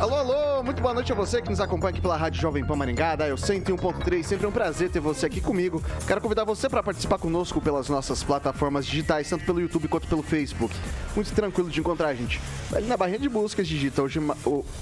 Alô, alô, muito boa noite a você que nos acompanha aqui pela Rádio Jovem Pan Maringá, da eu 101.3, sempre um prazer ter você aqui comigo. Quero convidar você para participar conosco pelas nossas plataformas digitais, tanto pelo YouTube quanto pelo Facebook. Muito tranquilo de encontrar gente. Ali na barrinha de buscas digita hoje,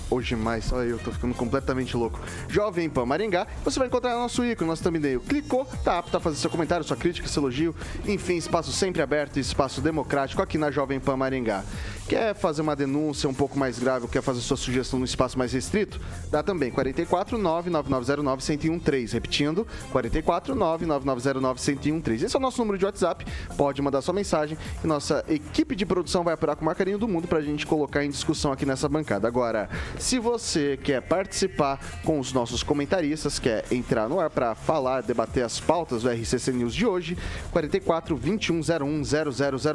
hoje mais, olha eu tô ficando completamente louco. Jovem Pan Maringá, você vai encontrar nosso ícone, nosso thumbnail. Clicou, tá apto a fazer seu comentário, sua crítica, seu elogio. Enfim, espaço sempre aberto espaço democrático aqui na Jovem Pan Maringá. Quer fazer uma denúncia um pouco mais grave ou quer fazer sua sugestão no espaço mais restrito? Dá também 44 99909 1013. Repetindo, 44 99909 1013. Esse é o nosso número de WhatsApp. Pode mandar sua mensagem e nossa equipe de produção vai apurar com o maior carinho do mundo para a gente colocar em discussão aqui nessa bancada. Agora, se você quer participar com os nossos comentaristas, quer entrar no ar para falar, debater as pautas do RCC News de hoje, 44 2101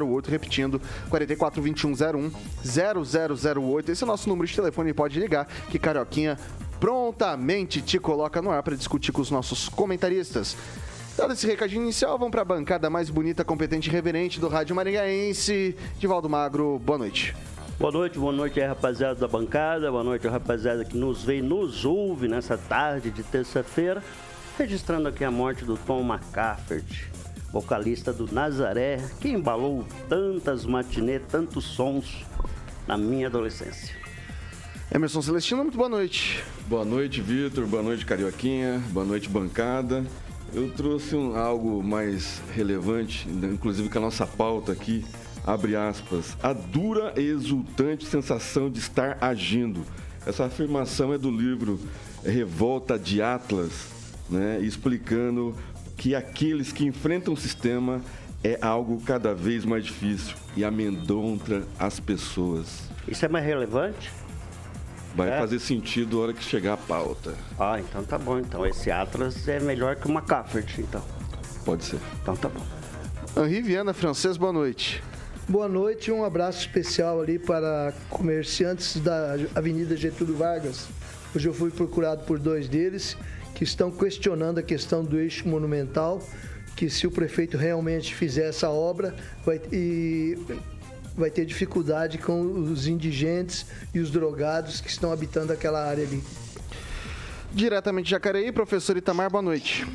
0008. Repetindo, 44 2101 0008. Esse é o nosso número de telefone, pode ligar que Carioquinha prontamente te coloca no ar para discutir com os nossos comentaristas. Dado esse recadinho inicial, vamos para a bancada mais bonita, competente e reverente do Rádio Maringaense. Divaldo Magro, boa noite. Boa noite, boa noite aí, rapaziada da bancada, boa noite, rapaziada que nos vê e nos ouve nessa tarde de terça-feira, registrando aqui a morte do Tom McCaffrey vocalista do Nazaré, que embalou tantas matinês, tantos sons na minha adolescência. Emerson Celestino, muito boa noite. Boa noite, Vitor. Boa noite, Carioquinha. Boa noite, bancada. Eu trouxe um, algo mais relevante, inclusive com a nossa pauta aqui, abre aspas, a dura e exultante sensação de estar agindo. Essa afirmação é do livro Revolta de Atlas, né, explicando que aqueles que enfrentam o sistema é algo cada vez mais difícil e amedronta as pessoas. Isso é mais relevante? Vai é. fazer sentido na hora que chegar a pauta. Ah, então tá bom. Então esse Atlas é melhor que uma Caffert, então. Pode ser. Então tá bom. Henri Viana, francês, boa noite. Boa noite, um abraço especial ali para comerciantes da Avenida Getúlio Vargas. Hoje eu fui procurado por dois deles que estão questionando a questão do eixo monumental, que se o prefeito realmente fizer essa obra, vai, e, vai ter dificuldade com os indigentes e os drogados que estão habitando aquela área ali. Diretamente de Jacareí, professor Itamar, boa noite.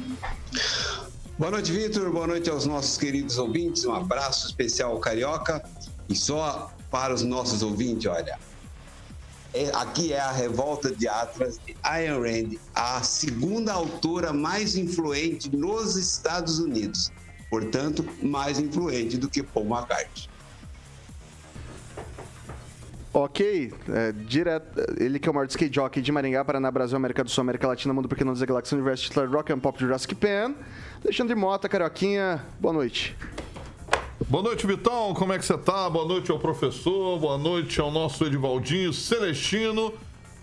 Boa noite, Vitor. Boa noite aos nossos queridos ouvintes. Um abraço especial ao Carioca. E só para os nossos ouvintes, olha, aqui é a Revolta de Atlas de Ayn Rand, a segunda autora mais influente nos Estados Unidos. Portanto, mais influente do que Paul McCartney. Ok, é, direto, ele que é o maior skate jockey de Maringá, Paraná, Brasil, América do Sul, América Latina, Mundo Pequeno dos Galáxias, Universo, Rock and Pop Jurassic Pan. Alexandre Mota, Carioquinha, boa noite. Boa noite, Vitão. Como é que você tá? Boa noite ao professor, boa noite ao nosso Edivaldinho Celestino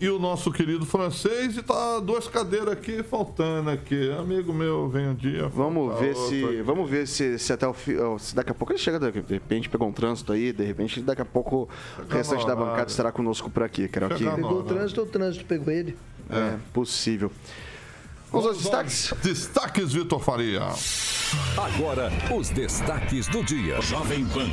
e o nosso querido francês. E tá duas cadeiras aqui faltando aqui. Amigo meu, vem um dia. Vamos ver se. Aqui. Vamos ver se, se até o se daqui a pouco ele chega, de repente pegou um trânsito aí, de repente daqui a pouco o restante da bancada estará conosco por aqui, quero aqui. Pegou o trânsito ou o trânsito pegou ele? É, é possível. Vamos aos destaques? Destaques, Vitor Faria. Agora, os destaques do dia. Jovem Pan.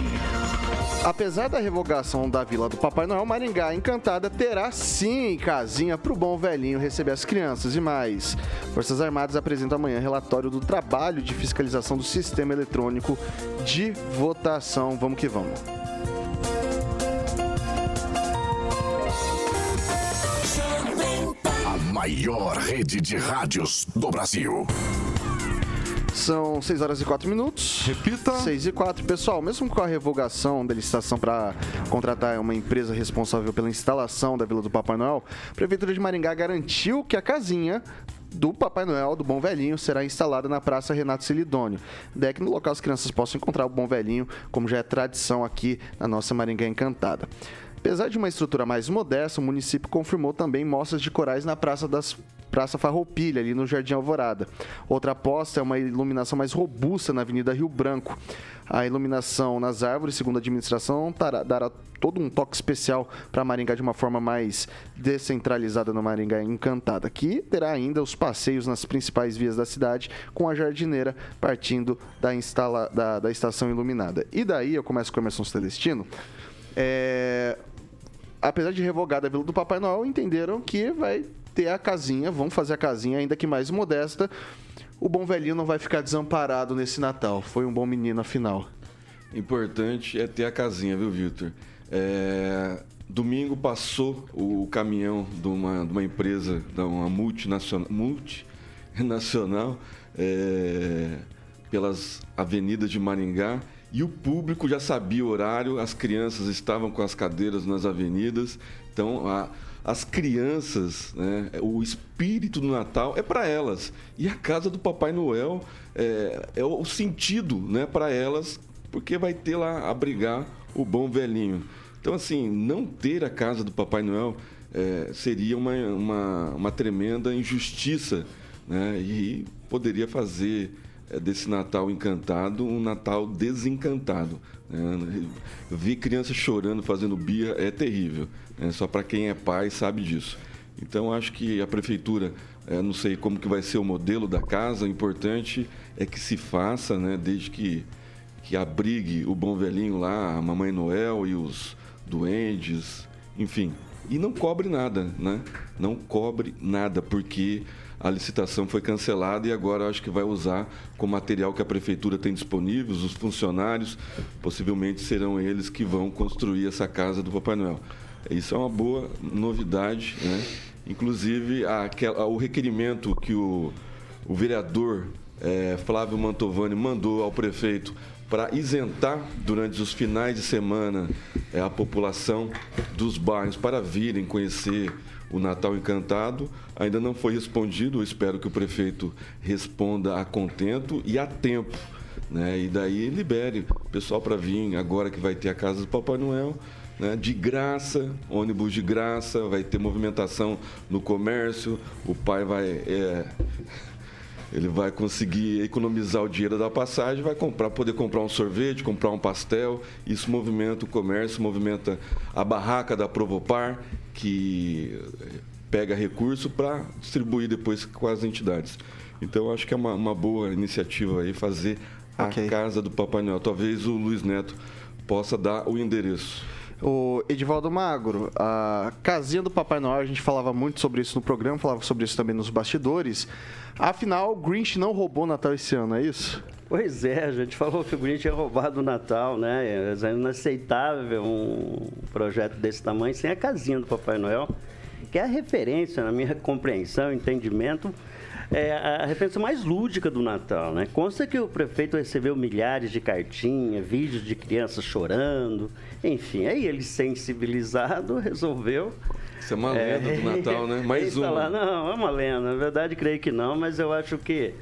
Apesar da revogação da Vila do Papai Noel, Maringá Encantada terá sim casinha pro bom velhinho receber as crianças e mais. Forças Armadas apresentam amanhã relatório do trabalho de fiscalização do sistema eletrônico de votação. Vamos que vamos. Maior rede de rádios do Brasil. São 6 horas e 4 minutos. Repita. 6 e 4. Pessoal, mesmo com a revogação da licitação para contratar uma empresa responsável pela instalação da Vila do Papai Noel, a Prefeitura de Maringá garantiu que a casinha do Papai Noel, do Bom Velhinho, será instalada na Praça Renato Celidônio. Daí que no local as crianças possam encontrar o Bom Velhinho, como já é tradição aqui na nossa Maringá Encantada. Apesar de uma estrutura mais modesta, o município confirmou também mostras de corais na Praça das Praça Farroupilha, ali no Jardim Alvorada. Outra aposta é uma iluminação mais robusta na Avenida Rio Branco. A iluminação nas árvores, segundo a administração, tará- dará todo um toque especial para Maringá de uma forma mais descentralizada no Maringá Encantada, que terá ainda os passeios nas principais vias da cidade, com a jardineira partindo da, instala, da, da estação iluminada. E daí eu começo com o Emerson Celestino. É, apesar de revogada a Vila do Papai Noel, entenderam que vai ter a casinha, vão fazer a casinha ainda que mais modesta. O bom velhinho não vai ficar desamparado nesse Natal. Foi um bom menino afinal. Importante é ter a casinha, viu, Vitor? É, Domingo passou o caminhão de uma, de uma empresa, de uma multinacional, multinacional é, pelas avenidas de Maringá e o público já sabia o horário, as crianças estavam com as cadeiras nas avenidas, então a- as crianças, né, o espírito do Natal é para elas e a casa do Papai Noel é, é o sentido, né, para elas, porque vai ter lá abrigar o bom velhinho. Então assim, não ter a casa do Papai Noel é, seria uma, uma, uma tremenda injustiça, né, e poderia fazer desse Natal encantado um Natal desencantado. Né? Ver crianças chorando, fazendo birra é terrível. né? Só para quem é pai sabe disso. Então acho que a prefeitura, é, não sei como que vai ser o modelo da casa, o importante é que se faça, né? desde que, que abrigue o bom velhinho lá, a Mamãe Noel e os duendes, enfim. E não cobre nada, né? Não cobre nada, porque a licitação foi cancelada e agora acho que vai usar com o material que a prefeitura tem disponível, os funcionários, possivelmente serão eles que vão construir essa casa do Papai Noel. Isso é uma boa novidade, né? Inclusive, aquela- o requerimento que o, o vereador eh, Flávio Mantovani mandou ao prefeito para isentar durante os finais de semana eh, a população dos bairros para virem conhecer o Natal Encantado ainda não foi respondido. Eu espero que o prefeito responda a contento e a tempo. Né? E daí libere o pessoal para vir agora que vai ter a casa do Papai Noel. né? De graça, ônibus de graça, vai ter movimentação no comércio, o pai vai. é, ele vai conseguir economizar o dinheiro da passagem, vai comprar, poder comprar um sorvete, comprar um pastel. Isso movimenta o comércio, movimenta a barraca da Provopar, que pega recurso para distribuir depois com as entidades. Então, acho que é uma, uma boa iniciativa aí fazer a Ok. casa do Papai Noel. Talvez o Luiz Neto possa dar o endereço. O Edivaldo Magro, a casinha do Papai Noel, a gente falava muito sobre isso no programa, falava sobre isso também nos bastidores. Afinal, o Grinch não roubou o Natal esse ano, é isso? Pois é, a gente falou que o Grinch tinha roubado o Natal, né? É inaceitável um projeto desse tamanho sem a casinha do Papai Noel, que é a referência, na minha compreensão, entendimento, é a referência mais lúdica do Natal, né? Consta que o prefeito recebeu milhares de cartinhas, vídeos de crianças chorando, enfim, aí ele sensibilizado resolveu Isso é uma lenda do Natal, né? Mais instalar- uma. Não, é uma lenda. Na verdade, creio que não, mas eu acho que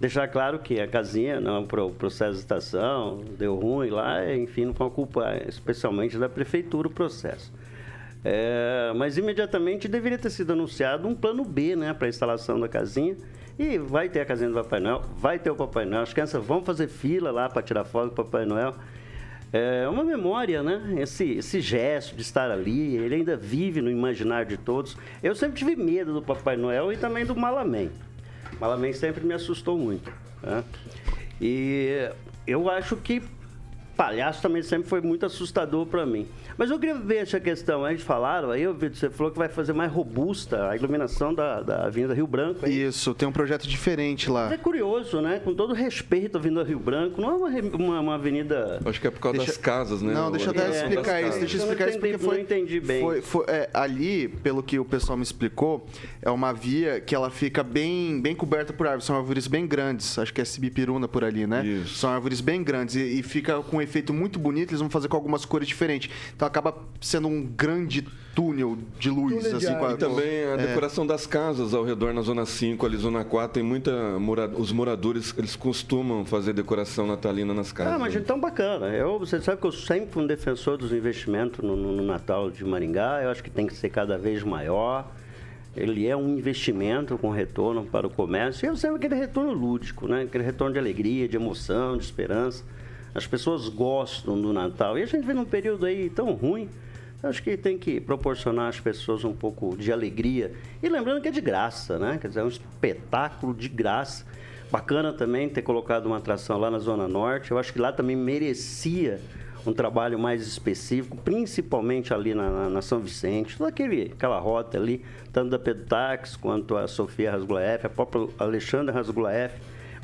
deixar claro que a casinha, não, pro processo de estação, deu ruim lá, enfim, não foi uma culpa especialmente da prefeitura o processo. É, mas imediatamente deveria ter sido anunciado um plano B, né, para a instalação da casinha. E vai ter a casinha do Papai Noel, vai ter o Papai Noel. As crianças vão fazer fila lá para tirar foto do Papai Noel. É uma memória, né? Esse, esse gesto de estar ali, ele ainda vive no imaginário de todos. Eu sempre tive medo do Papai Noel e também do Malamém. Malamém sempre me assustou muito. né? E eu acho que palhaço também sempre foi muito assustador para mim. Mas eu queria ver essa questão. A gente falaram, aí eu vi, você falou que vai fazer mais robusta a iluminação da, da Avenida Rio Branco. Hein? Isso, tem um projeto diferente lá. Mas é curioso, né? Com todo respeito à Avenida Rio Branco, não é uma, uma, uma avenida. Acho que é por causa Deixa- das casas, né? Não, deixa eu até É, explicar das isso. Deixa eu explicar isso porque foi. não entendi bem. Foi, foi- é, ali, pelo que o pessoal me explicou, é uma via que ela fica bem, bem coberta por árvores. São árvores bem grandes. Acho que é Sibipiruna por ali, né? Isso. São árvores bem grandes e, e fica com um efeito muito bonito. Eles vão fazer com algumas cores diferentes. Então acaba sendo um grande túnel de luz. Túnel de assim, com a-. E também a É. decoração das casas ao redor na Zona 5, ali Zona 4, tem muita... mora- Os moradores, eles costumam fazer decoração natalina nas casas. Ah, mas então bacana. Eu, você sabe que eu sempre fui um defensor dos investimentos no, no- no Natal de Maringá. Eu acho que tem que ser cada vez maior. Ele é um investimento com retorno para o comércio. E eu sei aquele retorno lúdico, né? Aquele retorno de alegria, de emoção, de esperança. As pessoas gostam do Natal. E a gente vem num período aí tão ruim. Acho que tem que proporcionar às pessoas um pouco de alegria. E lembrando que é de graça, né? Quer dizer, é um espetáculo de graça. Bacana também ter colocado uma atração lá na Zona Norte. Eu acho que lá também merecia um trabalho mais específico, principalmente ali na, na- na São Vicente, toda aquele, aquela rota ali, tanto da Pedutax quanto a Sofia Rasgulaef, a própria Alexandra Rasgulaef.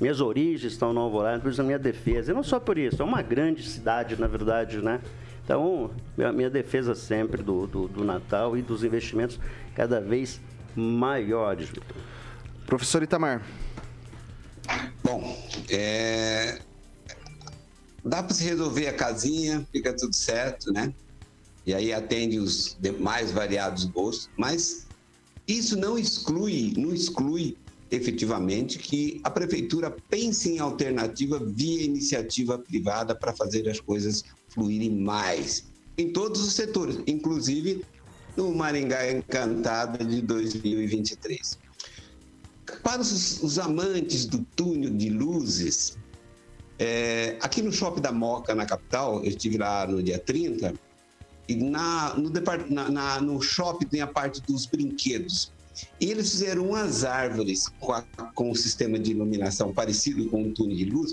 Minhas origens estão no Alvorada, por isso a minha defesa. E não só por isso, é uma grande cidade, na verdade, né? Então, minha, minha defesa sempre do, do, do Natal e dos investimentos cada vez maiores, Vitor. Professor Itamar. Bom, é, dá para se resolver a casinha, fica tudo certo, né? E aí atende os demais variados gostos, mas isso não exclui, não exclui efetivamente que a prefeitura pense em alternativa via iniciativa privada para fazer as coisas fluírem mais em todos os setores, inclusive no Maringá Encantada de 2023. Para os, os amantes do túnel de luzes, é, aqui no Shopping da Moca, na capital, eu estive lá no dia 30, e na, no, na- na- no shopping tem a parte dos brinquedos. E eles fizeram umas árvores com, a- com um sistema de iluminação parecido com um túnel de luz,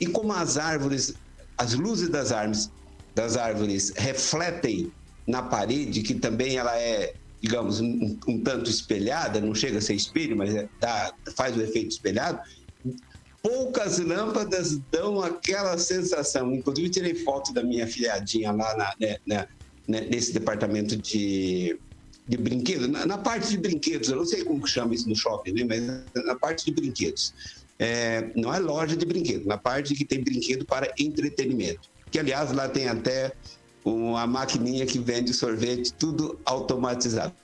e como as árvores, as luzes das árvores, das árvores refletem na parede, que também ela é, digamos, um, um tanto espelhada, não chega a ser espelho, mas é- dá- faz o efeito espelhado, poucas lâmpadas dão aquela sensação. Inclusive, tirei foto da minha filhadinha lá na- né, né, né, nesse departamento de, de brinquedos. Na, na parte de brinquedos, eu não sei como que chama isso no shopping, né, mas na parte de brinquedos. É, não é loja de brinquedos, na parte que tem brinquedo para entretenimento. Que, aliás, lá tem até uma maquininha que vende sorvete, tudo automatizado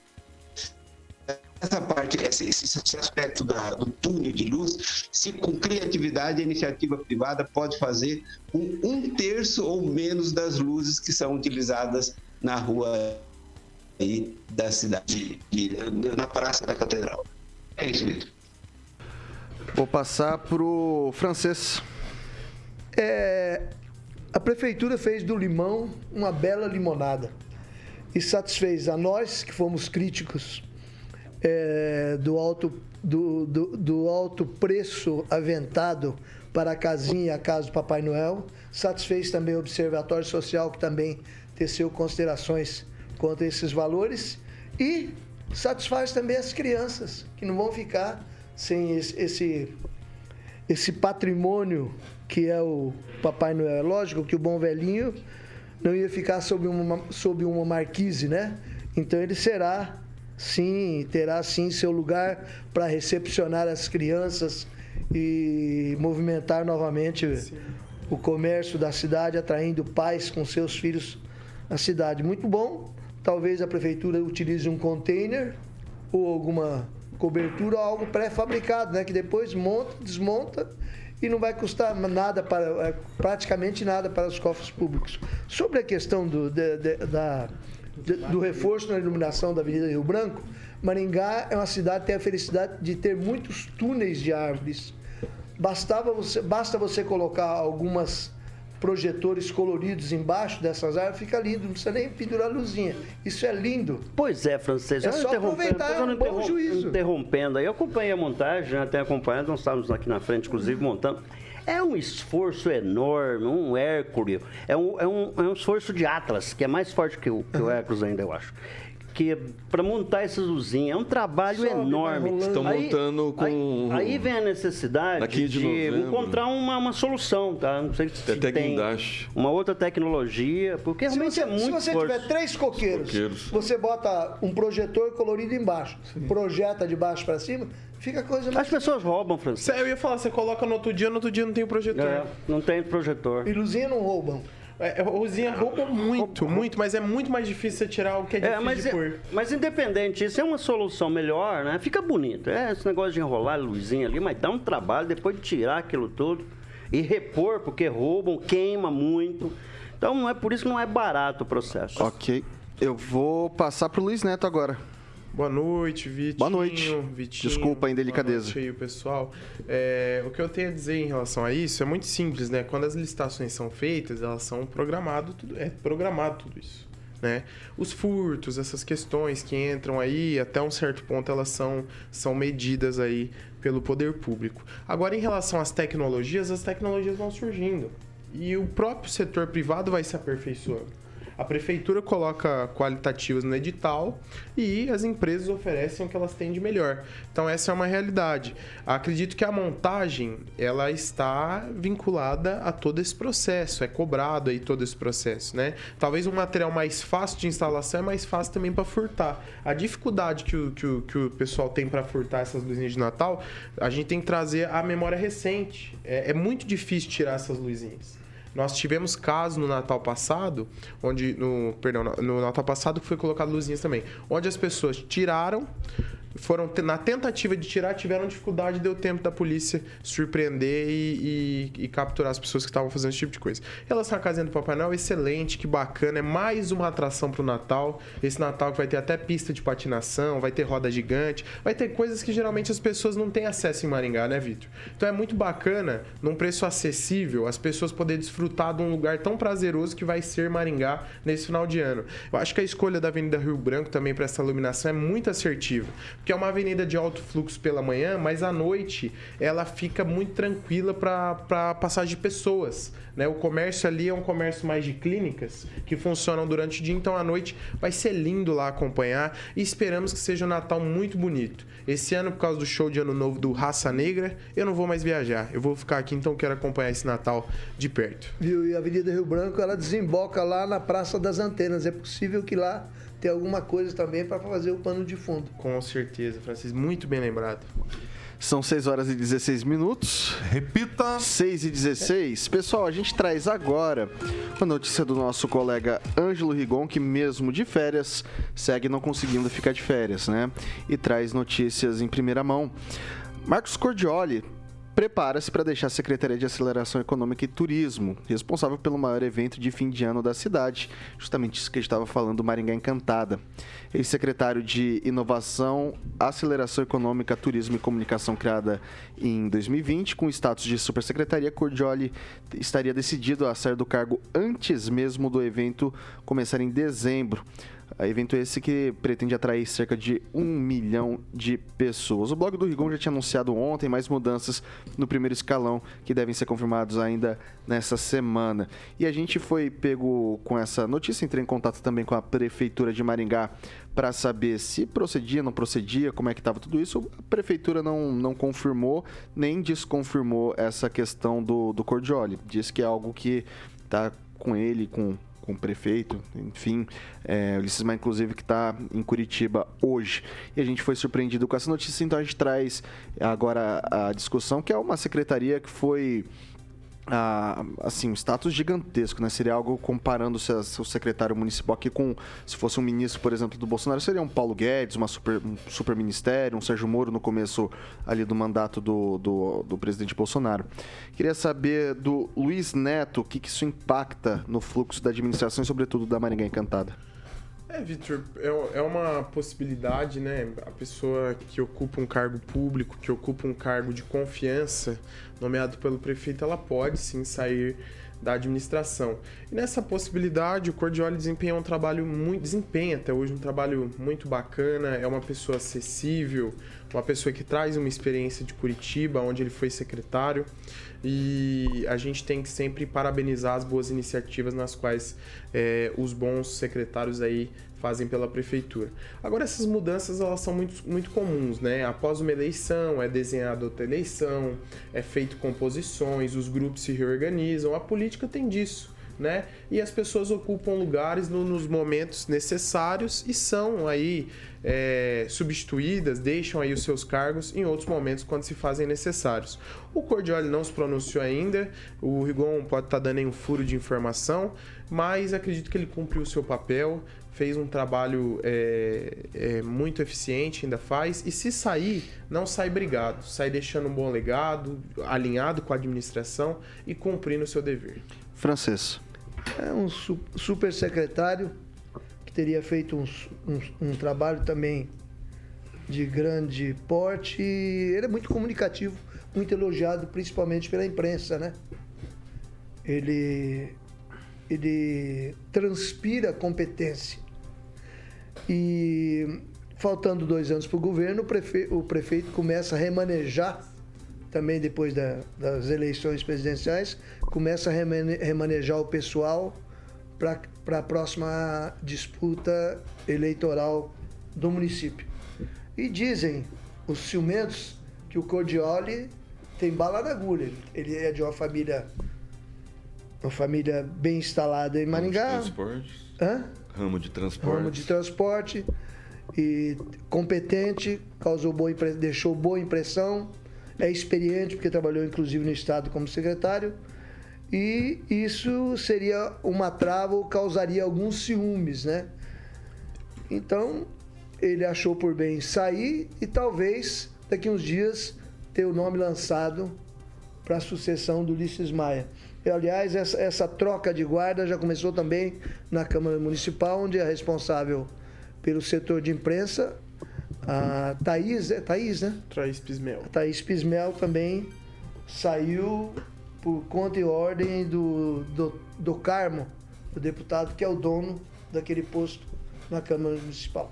essa parte, esse, esse aspecto da- do túnel de luz, se com criatividade a iniciativa privada pode fazer com um terço ou menos das luzes que são utilizadas na rua aí da cidade, de- na Praça da Catedral. É isso, Vitor. Vou passar pro francês. É, a prefeitura fez do limão uma bela limonada e satisfez a nós que fomos críticos é, do, alto, do, do, do alto preço aventado para a casinha e a casa do Papai Noel. Satisfez também o Observatório Social, que também teceu considerações quanto a esses valores. E satisfaz também as crianças, que não vão ficar sem esse, esse esse patrimônio que é o Papai Noel. É lógico que o bom velhinho não ia ficar sob uma, sob uma marquise, né? Então ele será, sim, terá sim seu lugar para recepcionar as crianças e movimentar novamente o comércio da cidade, atraindo pais com seus filhos à cidade. Muito bom. Talvez a prefeitura utilize um container ou alguma cobertura algo pré-fabricado, né? Que depois monta, desmonta e não vai custar nada para é, praticamente nada para os cofres públicos. Sobre a questão do, de- de- da, de- do reforço na iluminação da Avenida Rio Branco, Maringá é uma cidade que tem a felicidade de ter muitos túneis de árvores. Bastava você, basta você colocar algumas projetores coloridos embaixo dessas árvores, fica lindo, não precisa nem pendurar luzinha. Isso é lindo. Pois é, francês. É só aproveitar, é um bom juízo. Interrompendo aí, eu acompanhei a montagem, já tenho acompanhado, nós estávamos aqui na frente, inclusive, montando. É um esforço enorme, um Hércules. É um, é um, é um esforço de Atlas, que é mais forte que o, que o Hércules ainda, eu acho. Que para montar essas luzinhas é um trabalho Sobe, enorme. rolando. Estão montando com- Aí, aí vem a necessidade Na 15 de novembro. encontrar uma, uma solução, tá? Não sei se Tem até tem guindaste. uma outra tecnologia, porque Se realmente você, é muito se você esforço. tiver três coqueiros, Coqueiros. você bota um projetor colorido embaixo, projeta de baixo para cima, fica a coisa mais. As pessoas roubam, Francisco. Eu ia falar, você coloca no outro dia, no outro dia não tem o projetor. É, não tem projetor. E luzinha não roubam. É, a Rosinha rouba muito, muito, mas é muito mais difícil você tirar o que é É, difícil mas, de pôr. mas independente, isso é uma solução melhor, né? Fica bonito. É esse negócio de enrolar a luzinha ali, mas dá um trabalho depois de tirar aquilo tudo e repor, porque roubam, queima muito. Então não é por isso que não é barato o processo. Ok. Eu vou passar pro Luiz Neto agora. Boa noite, Vitinho. Boa noite. Vitinho. Desculpa a indelicadeza. Boa noite aí, pessoal. É, o que eu tenho a dizer em relação a isso é muito simples, né? Quando as licitações são feitas, elas são programado tudo, é programado tudo isso. Né? Os furtos, essas questões que entram aí, até um certo ponto elas são, são medidas aí pelo poder público. Agora, em relação às tecnologias, as tecnologias vão surgindo e o próprio setor privado vai se aperfeiçoando. A prefeitura coloca qualitativas no edital e as empresas oferecem o que elas têm de melhor. Então essa é uma realidade. Acredito que a montagem ela está vinculada a todo esse processo, é cobrado aí todo esse processo, né? Talvez um material mais fácil de instalação é mais fácil também para furtar. A dificuldade que o, que o, que o pessoal tem para furtar essas luzinhas de Natal, a gente tem que trazer a memória recente. É, é muito difícil tirar essas luzinhas. Nós tivemos casos no Natal passado, onde no, perdão, no Natal passado foi colocado luzinhas também, onde as pessoas tiraram, foram na tentativa de tirar, tiveram dificuldade, deu tempo da polícia surpreender e, e- e capturar as pessoas que estavam fazendo esse tipo de coisa. Em relação à casinha do Papai Noel, excelente, que bacana, é mais uma atração pro Natal. Esse Natal que vai ter até pista de patinação, vai ter roda gigante, vai ter coisas que geralmente as pessoas não têm acesso em Maringá, né, Vitor? Então é muito bacana, num preço acessível, as pessoas poderem desfrutar de um lugar tão prazeroso que vai ser Maringá nesse final de ano. Eu acho que a escolha da Avenida Rio Branco também para essa iluminação é muito assertiva, porque é uma avenida de alto fluxo pela manhã, mas à noite ela fica muito tranquila para passagem de pessoas. Né? O comércio ali é um comércio mais de clínicas que funcionam durante o dia, então à noite vai ser lindo lá acompanhar e esperamos que seja um Natal muito bonito. Esse ano, por causa do show de Ano Novo do Raça Negra, eu não vou mais viajar. Eu vou ficar aqui, então quero acompanhar esse Natal de perto. Viu? E a Avenida Rio Branco, ela desemboca lá na Praça das Antenas. É possível que lá tenha alguma coisa também para fazer o pano de fundo. Com certeza, Francisco, muito bem lembrado. São 6 horas e 16 minutos. Repita. 6 e 16. Pessoal, a gente traz agora a notícia do nosso colega Ângelo Rigon, que mesmo de férias, segue não conseguindo ficar de férias, né? E traz notícias em primeira mão. Marcos Cordioli prepara-se para deixar a Secretaria de Aceleração Econômica e Turismo, responsável pelo maior evento de fim de ano da cidade, justamente isso que a gente estava falando, Maringá Encantada. Ex-secretário de Inovação, Aceleração Econômica, Turismo e Comunicação, criada em 2020, com status de supersecretaria, Cordioli estaria decidido a sair do cargo antes mesmo do evento começar em dezembro. Evento esse que pretende atrair cerca de um milhão de pessoas. O blog do Rigon já tinha anunciado ontem mais mudanças no primeiro escalão que devem ser confirmados ainda nessa semana. E a gente foi pego com essa notícia, entrei em contato também com a prefeitura de Maringá para saber se procedia, não procedia, como é que estava tudo isso. A prefeitura não, não confirmou nem desconfirmou essa questão do, do Cordioli. Diz que é algo que está com ele, com com o prefeito, enfim, é, Ulisses Maia, inclusive, que está em Curitiba hoje. E a gente foi surpreendido com essa notícia, então a gente traz agora a discussão, que é uma secretaria que foi. Assim, um status gigantesco, né? Seria algo comparando se o secretário municipal aqui com, se fosse um ministro, por exemplo, do Bolsonaro, seria um Paulo Guedes, uma super, um super ministério, um Sérgio Moro no começo ali do mandato do, do, do presidente Bolsonaro. Queria saber do Luiz Neto, o que, que isso impacta no fluxo da administração e, sobretudo, da Maringá Encantada. É, Vitor, é, é uma possibilidade, né? A pessoa que ocupa um cargo público, que ocupa um cargo de confiança, nomeado pelo prefeito, ela pode sim sair da administração. E nessa possibilidade, o Cordioli desempenha um trabalho muito desempenha até hoje um trabalho muito bacana, é uma pessoa acessível, uma pessoa que traz uma experiência de Curitiba, onde ele foi secretário, e a gente tem que sempre parabenizar as boas iniciativas nas quais é, os bons secretários aí fazem pela prefeitura. Agora essas mudanças elas são muito, muito comuns, né? Após uma eleição é desenhada outra eleição, é feito composições, os grupos se reorganizam. A política tem disso né? E as pessoas ocupam lugares no, nos momentos necessários e são aí é, substituídas, deixam aí os seus cargos em outros momentos quando se fazem necessários. O Cordioli não se pronunciou ainda, o Rigon pode estar tá dando aí um furo de informação, mas acredito que ele cumpriu o seu papel, fez um trabalho é, é, muito eficiente, ainda faz, e se sair, não sai brigado, sai deixando um bom legado, alinhado com a administração e cumprindo o seu dever. Francês. É um super secretário que teria feito um, um, um trabalho também de grande porte. Ele é muito comunicativo, muito elogiado, principalmente pela imprensa, né? Ele, ele transpira competência. E faltando dois anos para o governo, o prefeito começa a remanejar também depois da, das eleições presidenciais, começa a remanejar o pessoal para a próxima disputa eleitoral do município. E dizem os ciumentos que o Cordioli tem bala na agulha. Ele é de uma família uma família bem instalada em Maringá. Ramo de transporte. Hã? Ramo de transporte. Ramo de transporte. E competente, causou boa, deixou boa impressão é experiente, porque trabalhou inclusive no Estado como secretário, e isso seria uma trava ou causaria alguns ciúmes, né? Então, ele achou por bem sair e talvez daqui uns dias ter o nome lançado para a sucessão do Ulisses Maia. E, aliás, essa, essa troca de guarda já começou também na Câmara Municipal, onde é responsável pelo setor de imprensa a Thaís, é Thaís, né? Thaís Pismel. A Thaís Pismel também saiu por conta e ordem do, do, do Carmo, o deputado que é o dono daquele posto na Câmara Municipal.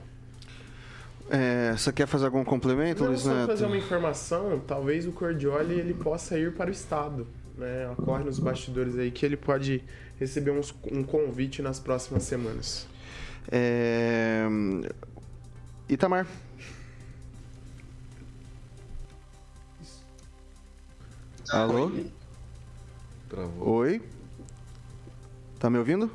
É, você quer fazer algum complemento, Não, Luiz só Neto? fazer uma informação, talvez o Cordioli ele possa ir para o Estado. Né? Ocorre nos bastidores aí que ele pode receber uns, um convite nas próximas semanas. É... Itamar. Alô? Travou. Oi? Tá me ouvindo?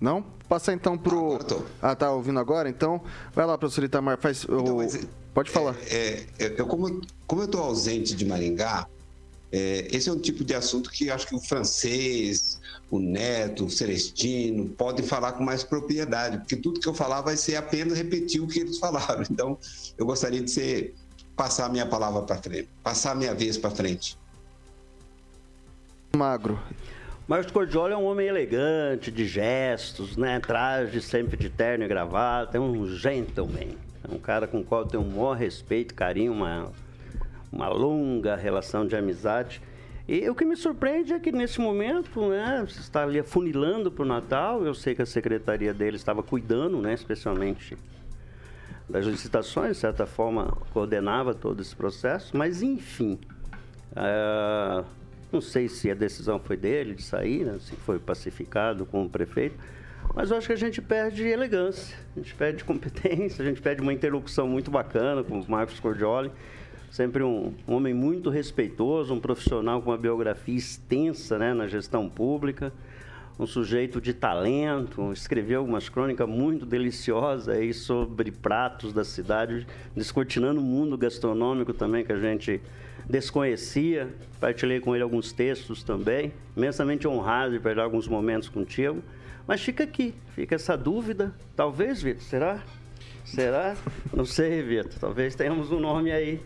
Não? Passar então pro. Tô. Ah, tá ouvindo agora? Então, vai lá, professor Itamar. Faz. Então, o- mas, Pode falar. É, é, eu, como, como eu estou ausente de Maringá, é, esse é um tipo de assunto que acho que o francês, o Neto, o Celestino podem falar com mais propriedade, porque tudo que eu falar vai ser apenas repetir o que eles falaram. Então, eu gostaria de ser, passar a minha palavra para frente, passar a minha vez para frente. Magro. Marcos Cordioli é um homem elegante, de gestos, né? Traje sempre de terno e gravata, é um gentleman. É um cara com o qual eu tenho um maior respeito, carinho, uma, uma longa relação de amizade. E o que me surpreende é que nesse momento, né, você está ali afunilando para o Natal. Eu sei que a secretaria dele estava cuidando, né, especialmente das licitações, de certa forma coordenava todo esse processo, mas enfim. ah, não sei se a decisão foi dele de sair, né, se foi pacificado com o prefeito, mas eu acho que a gente perde elegância, a gente perde competência, a gente perde uma interlocução muito bacana com o Marcos Cordioli. Sempre um, um homem muito respeitoso, um profissional com uma biografia extensa né, na gestão pública, um sujeito de talento, escreveu algumas crônicas muito deliciosas aí sobre pratos da cidade, descortinando o mundo gastronômico também que a gente desconhecia. Partilhei com ele alguns textos também, imensamente honrado de perder alguns momentos contigo. Mas fica aqui, fica essa dúvida. Talvez, Vitor, será? Será? Não sei, Vitor. Talvez tenhamos um nome aí.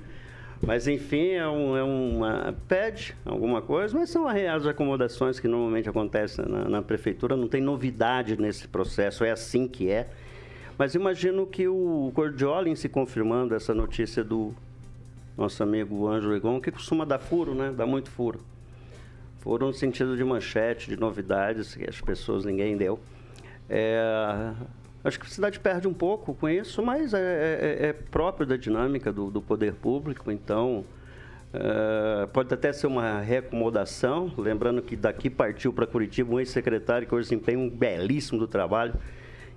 Mas enfim, é, um, é uma. pede alguma coisa, mas são as acomodações que normalmente acontecem na, na prefeitura, não tem novidade nesse processo, é assim que é. Mas imagino que o Cordioli, se confirmando essa notícia do nosso amigo Ângelo Egon, que costuma dar furo, né? Dá muito furo. foram no sentido de manchete, de novidades, que as pessoas ninguém deu. É, acho que a cidade perde um pouco com isso, mas é, é, é próprio da dinâmica do, do poder público, então é, pode até ser uma reacomodação, lembrando que daqui partiu para Curitiba um ex-secretário que hoje desempenha um belíssimo do trabalho,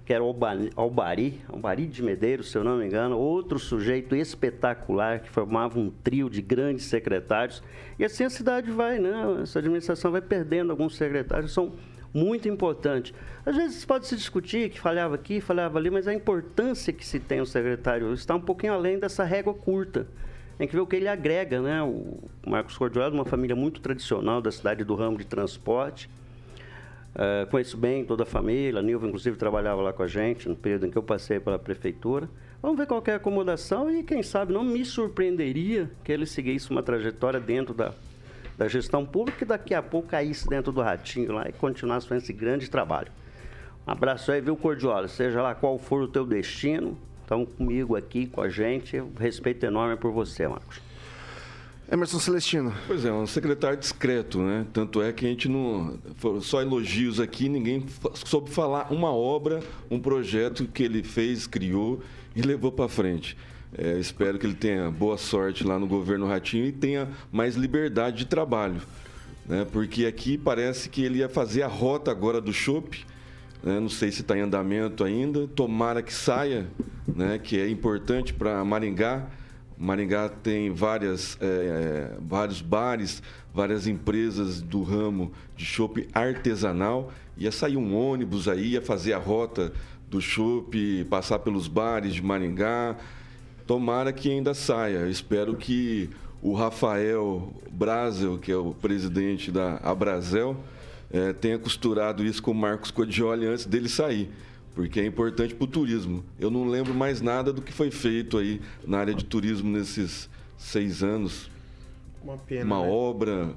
que era o Albari, Albari de Medeiros, se eu não me engano, outro sujeito espetacular que formava um trio de grandes secretários. E assim a cidade vai, né? Essa administração vai perdendo alguns secretários, são muito importantes. Às vezes pode se discutir que falhava aqui, falhava ali, mas a importância que se tem o secretário está um pouquinho além dessa régua curta. Tem que ver o que ele agrega, né? O Marcos Cordiola, uma família muito tradicional da cidade do ramo de transporte, Uh, conheço bem toda a família, a Nilva, inclusive, trabalhava lá com a gente no período em que eu passei pela prefeitura. Vamos ver qual é a acomodação e, quem sabe, não me surpreenderia que ele seguisse uma trajetória dentro da, da gestão pública e daqui a pouco caísse dentro do ratinho lá e continuasse fazendo esse grande trabalho. Um abraço aí, viu, Cordiola? Seja lá qual for o teu destino, estão comigo aqui, com a gente. respeito enorme por você, Marcos. Emerson Celestino. Pois é, um secretário discreto, né? Tanto é que a gente não. Foram só elogios aqui, ninguém soube falar uma obra, um projeto que ele fez, criou e levou para frente. É, espero que ele tenha boa sorte lá no governo Ratinho e tenha mais liberdade de trabalho. Né? Porque aqui parece que ele ia fazer a rota agora do chopp. Né? Não sei se está em andamento ainda. Tomara que saia, né? que é importante para Maringá Maringá tem várias, é, vários bares, várias empresas do ramo de chopp artesanal. Ia sair um ônibus aí, ia fazer a rota do chopp, passar pelos bares de Maringá. Tomara que ainda saia. Eu espero que o Rafael Brasel, que é o presidente da Abrazel, é, tenha costurado isso com o Marcos Codioli antes dele sair porque é importante para o turismo. Eu não lembro mais nada do que foi feito aí na área de turismo nesses seis anos. Uma pena. Uma né? obra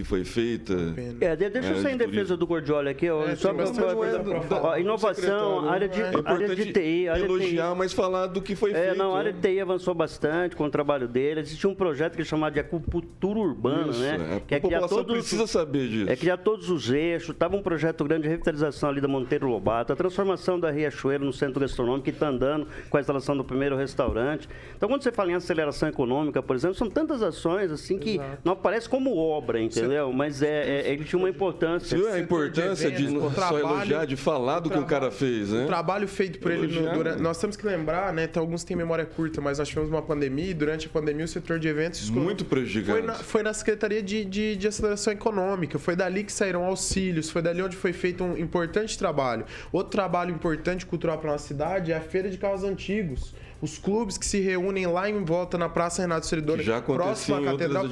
que foi feita. É, deixa eu sair em defesa do Gordiola aqui. Ó, É, só bastante coisa pra falar. ó, inovação, área de, É área de TI. Área de TI. elogiar, mas falar do que foi É, feito. não, a área né? de TI avançou bastante com o trabalho dele. Existia um projeto que ele chamava de acupuntura urbana, Isso, né? é. Que é A criar população todos, precisa saber disso. É criar todos os eixos. Estava um projeto grande de revitalização ali da Monteiro Lobato, a transformação da Riachuelo no centro gastronômico, que está andando com a instalação do primeiro restaurante. Então, quando você fala em aceleração econômica, por exemplo, são tantas ações assim que não aparece como obra, entendeu? Mas é, é- ele tinha uma importância. Você viu a importância de, eventos, o só trabalho- elogiar, de falar do que o cara fez, né? O trabalho feito por ele no- durante, né? Nós temos que lembrar, né? Alguns têm memória curta, mas nós tivemos uma pandemia e durante a pandemia o setor de eventos Muito prejudicado. Foi na, foi na Secretaria de, de, de Aceleração Econômica, foi dali que saíram auxílios, foi dali onde foi feito um importante trabalho. Outro trabalho importante cultural para nossa cidade é a Feira de Carros Antigos. Os clubes que se reúnem lá em volta na Praça Renato Seridora, próximo à catedral,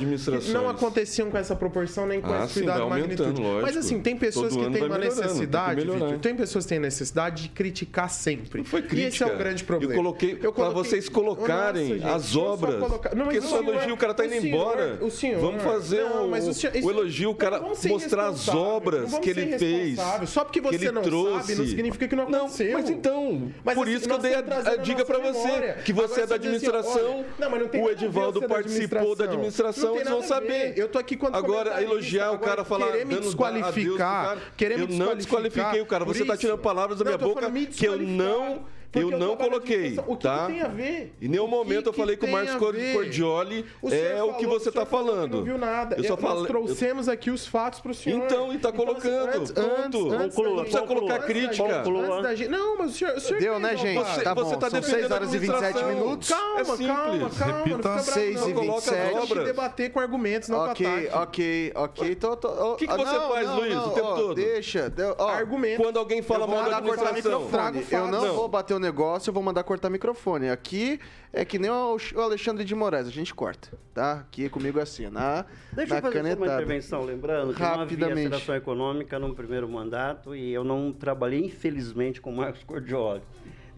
não aconteciam com essa proporção nem com Ah, esse sim, cuidado vai magnitude. lógico. Mas assim, tem pessoas Todo que têm uma tem necessidade. Vitor, tem pessoas que têm necessidade de criticar sempre. Não foi E esse é crítica. o grande problema. Eu coloquei pra coloquei- vocês colocarem Nossa, gente, as eu só obras. colocar- Não, Porque o só elogio, o cara tá indo senhor- embora. o senhor- Vamos fazer Não, o, mas o senhor- o elogio, o cara mostrar as obras não que ele fez. Só porque que você não trouxe. sabe, não significa que não aconteceu. mas então, Mas por assim, isso que eu dei a, a dica pra você, memória. que você Agora é da assim, administração, olha, não, mas não tem o Edivaldo é da participou da administração, eles vão saber. Eu tô aqui quanto Agora, elogiar o cara, falar, querer me desqualificar, querer me Eu não desqualifiquei o cara, você tá tirando palavras da minha boca que eu desqualificar, não, eu eu não coloquei. O que tá? que tem a ver? Em nenhum O que momento eu que falei que o Marcos? Cordioli O é o que você tá que falando. Não viu nada. Eu só Nós falei, eu- trouxemos aqui os fatos pro senhor. Então, e tá colocando. antes, Pronto. antes, antes não precisa colocar antes crítica. antes Não, mas o senhor, o senhor Deu, né, gente? Tá bom, você tá são defendendo 6 horas e 27 administração. minutos. Calma, É calma, calma. Repita. Não fica bravo, 6 não. e Coloca 27. as obras. debater com argumentos, não Ok, com ok, ok. Ó, que ah, você não, faz, não, Luiz, não, o tempo todo? Deixa. Argumento. Quando alguém fala eu mal da o administração. Eu não, vou bater o negócio, eu vou mandar cortar microfone. Aqui é que nem o Alexandre de Moraes, a gente corta, tá? Aqui comigo é assim, na, Deixa na eu fazer só uma canetada. intervenção, lembrando que não havia Rapidamente. aceleração econômica no primeiro mandato e eu não trabalhei, infelizmente, com o Marcos Cordioli.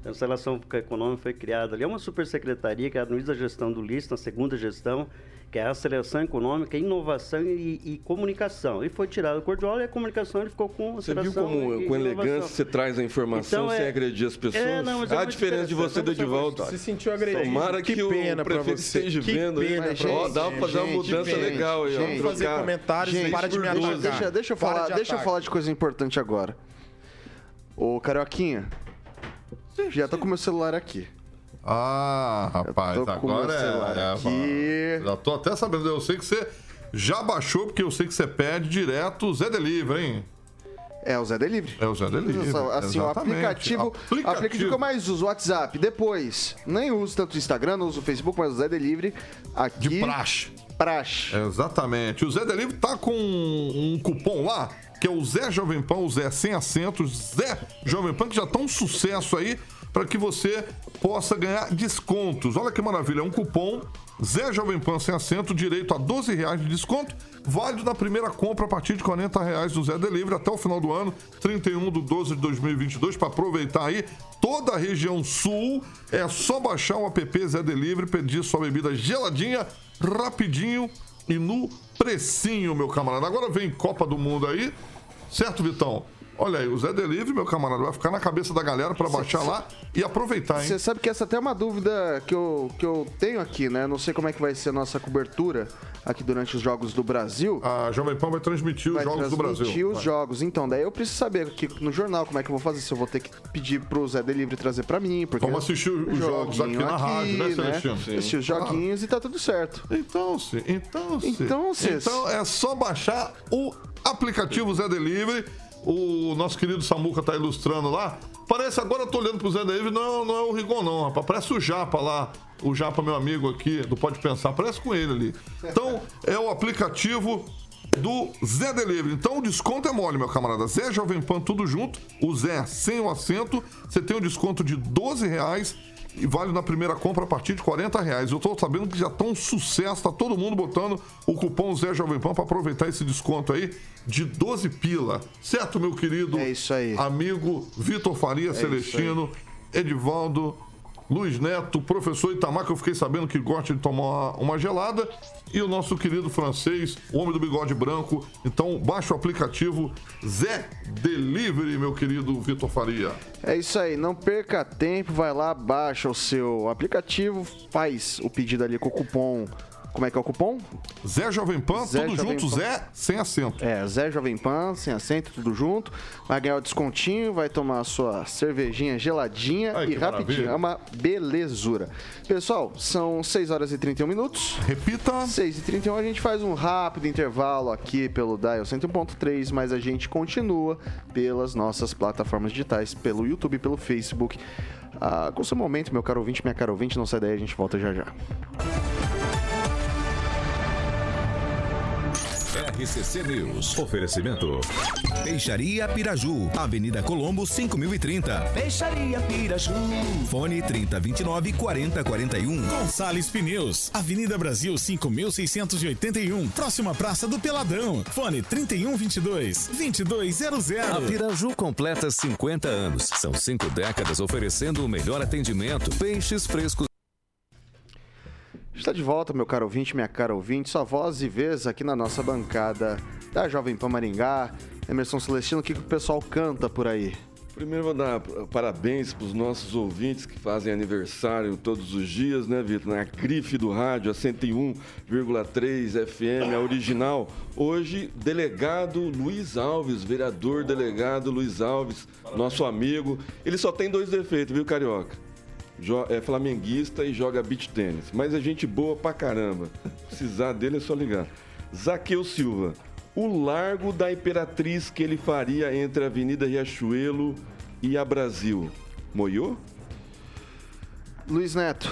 Então, essa relação econômica foi criada ali. É uma supersecretaria que administra a gestão do LIS, na segunda gestão, que é a Aceleração Econômica, Inovação e, e Comunicação. E foi tirado o Cordiola e a comunicação ele ficou com Você viu como, e, com e elegância você traz a informação Então, é- sem agredir as pessoas? É, não, mas é a diferença de você do interessante, essa Edivaldo. Se sentiu agredido. Tomara que, que o pena pra prefeito você. esteja Que vendo. pena aí. pra Ó, dá pra fazer uma Gente, mudança gente, legal gente. Fazer Trocar. comentários Gente, e para de me atacar. Deixa, deixa eu falar, de deixa eu falar de coisa importante agora. Ô, Carioquinha, já tô com meu celular aqui. Ah, rapaz, tô com agora meu celular é. aqui. Já tô até sabendo. Eu sei que você já baixou, porque eu sei que você pede direto o Zé Delivery, hein? É o Zé Delivery. É o Zé Delivery. Assim, o exatamente. aplicativo, aplicativo que eu mais uso, o WhatsApp. Depois, nem uso tanto o Instagram, não uso o Facebook, mas o Zé Delivery aqui. De praxe. Praxe. Exatamente. O Zé Delivery tá com um cupom lá, que é o Zé Jovem Pan, o Zé sem acentos, Zé Jovem Pan, que já tá um sucesso aí para que você possa ganhar descontos. Olha que maravilha, é um cupom Zé Jovem Pan sem acento, direito a 12 reais de desconto, válido na primeira compra a partir de 40 reais do Zé Delivery até o final do ano, 31 de 12 de 2022, para aproveitar aí toda a região sul. É só baixar o app Zé Delivery, pedir sua bebida geladinha, rapidinho e no precinho, meu camarada. Agora vem Copa do Mundo aí, certo, Vitão? Olha aí, o Zé Delivery, meu camarada, vai ficar na cabeça da galera para baixar lá e aproveitar, hein? Você sabe que essa até é uma dúvida que eu, que eu tenho aqui, né? Não sei como é que vai ser a nossa cobertura aqui durante os Jogos do Brasil. A Jovem Pan vai transmitir vai os Jogos do transmitir Brasil. os Vai. jogos. Então, daí eu preciso saber aqui no jornal como é que eu vou fazer. Se eu vou ter que pedir pro Zé Delivery trazer pra mim. Porque Vamos assistir os jogos aqui na rádio, né, Celestino? Sim. Assistir os joguinhos e tá tudo certo. Então, sim. Então, sim. Então, Cis. Então é só baixar o aplicativo Zé Delivery. O nosso querido Samuca tá ilustrando lá. Parece, agora eu tô olhando pro Zé Delivery, não é, não é o Rigon, não, rapaz. Parece o Japa lá. O Japa, meu amigo aqui, do Pode Pensar. Parece com ele ali. Então, é o aplicativo do Zé Delivery. Então o desconto é mole, meu camarada. Zé Jovem Pan, tudo junto. O Zé sem o acento. Você tem um desconto de 12 reais e vale na primeira compra a partir de 40 reais. Eu tô sabendo que já tá um sucesso, tá todo mundo botando o cupom Zé Jovem Pan para aproveitar esse desconto aí de 12 pila. Certo, meu querido É isso aí. amigo Vitor Faria Celestino, Edivaldo, Luiz Neto, professor Itamar, que eu fiquei sabendo que gosta de tomar uma, gelada, e o nosso querido francês, o homem do bigode branco. Então, baixa o aplicativo Zé Delivery, meu querido Vitor Faria. É isso aí, não perca tempo, vai lá, baixa o seu aplicativo, faz o pedido ali com o cupom. Como é que é o cupom? Zé Jovem Pan, Zé tudo Jovem junto, Pan. Zé sem acento. É, Zé Jovem Pan, sem acento, tudo junto. Vai ganhar o descontinho, vai tomar a sua cervejinha geladinha Ai, e rapidinho. maravilha. É uma belezura. Pessoal, são 6 horas e 31 minutos. Repita. 6 e 31 a gente faz um rápido intervalo aqui pelo Dial 101.3, mas a gente continua pelas nossas plataformas digitais, pelo YouTube, pelo Facebook. Ah, com seu momento, meu caro ouvinte, minha cara ouvinte, não sai daí, a gente volta já já. RCC News. Oferecimento. Peixaria Piraju, Avenida Colombo 5030. Peixaria Piraju. Fone 3029 4041. Gonçalves Pneus, Avenida Brasil 5681, próxima Praça do Peladão. Fone 3122 2200. A Piraju completa 50 anos. São cinco décadas oferecendo o melhor atendimento. Peixes frescos. Está de volta, meu caro ouvinte, minha cara ouvinte, sua voz e vez aqui na nossa bancada da Jovem Pan Maringá. Emerson Celestino, o que, que o pessoal canta por aí? Primeiro vou dar parabéns para os nossos ouvintes que fazem aniversário todos os dias, né, Vitor? Na grife do rádio, a 101,3 FM, a original. Hoje, delegado Luiz Alves, vereador delegado Luiz Alves, nosso amigo. Ele só tem dois defeitos, viu, Carioca? É flamenguista e joga beach tênis. Mas é gente boa pra caramba. Precisar dele é só ligar. Zaqueu Silva. O largo da Imperatriz que ele faria entre a Avenida Riachuelo e a Brasil. Moiô? Luiz Neto.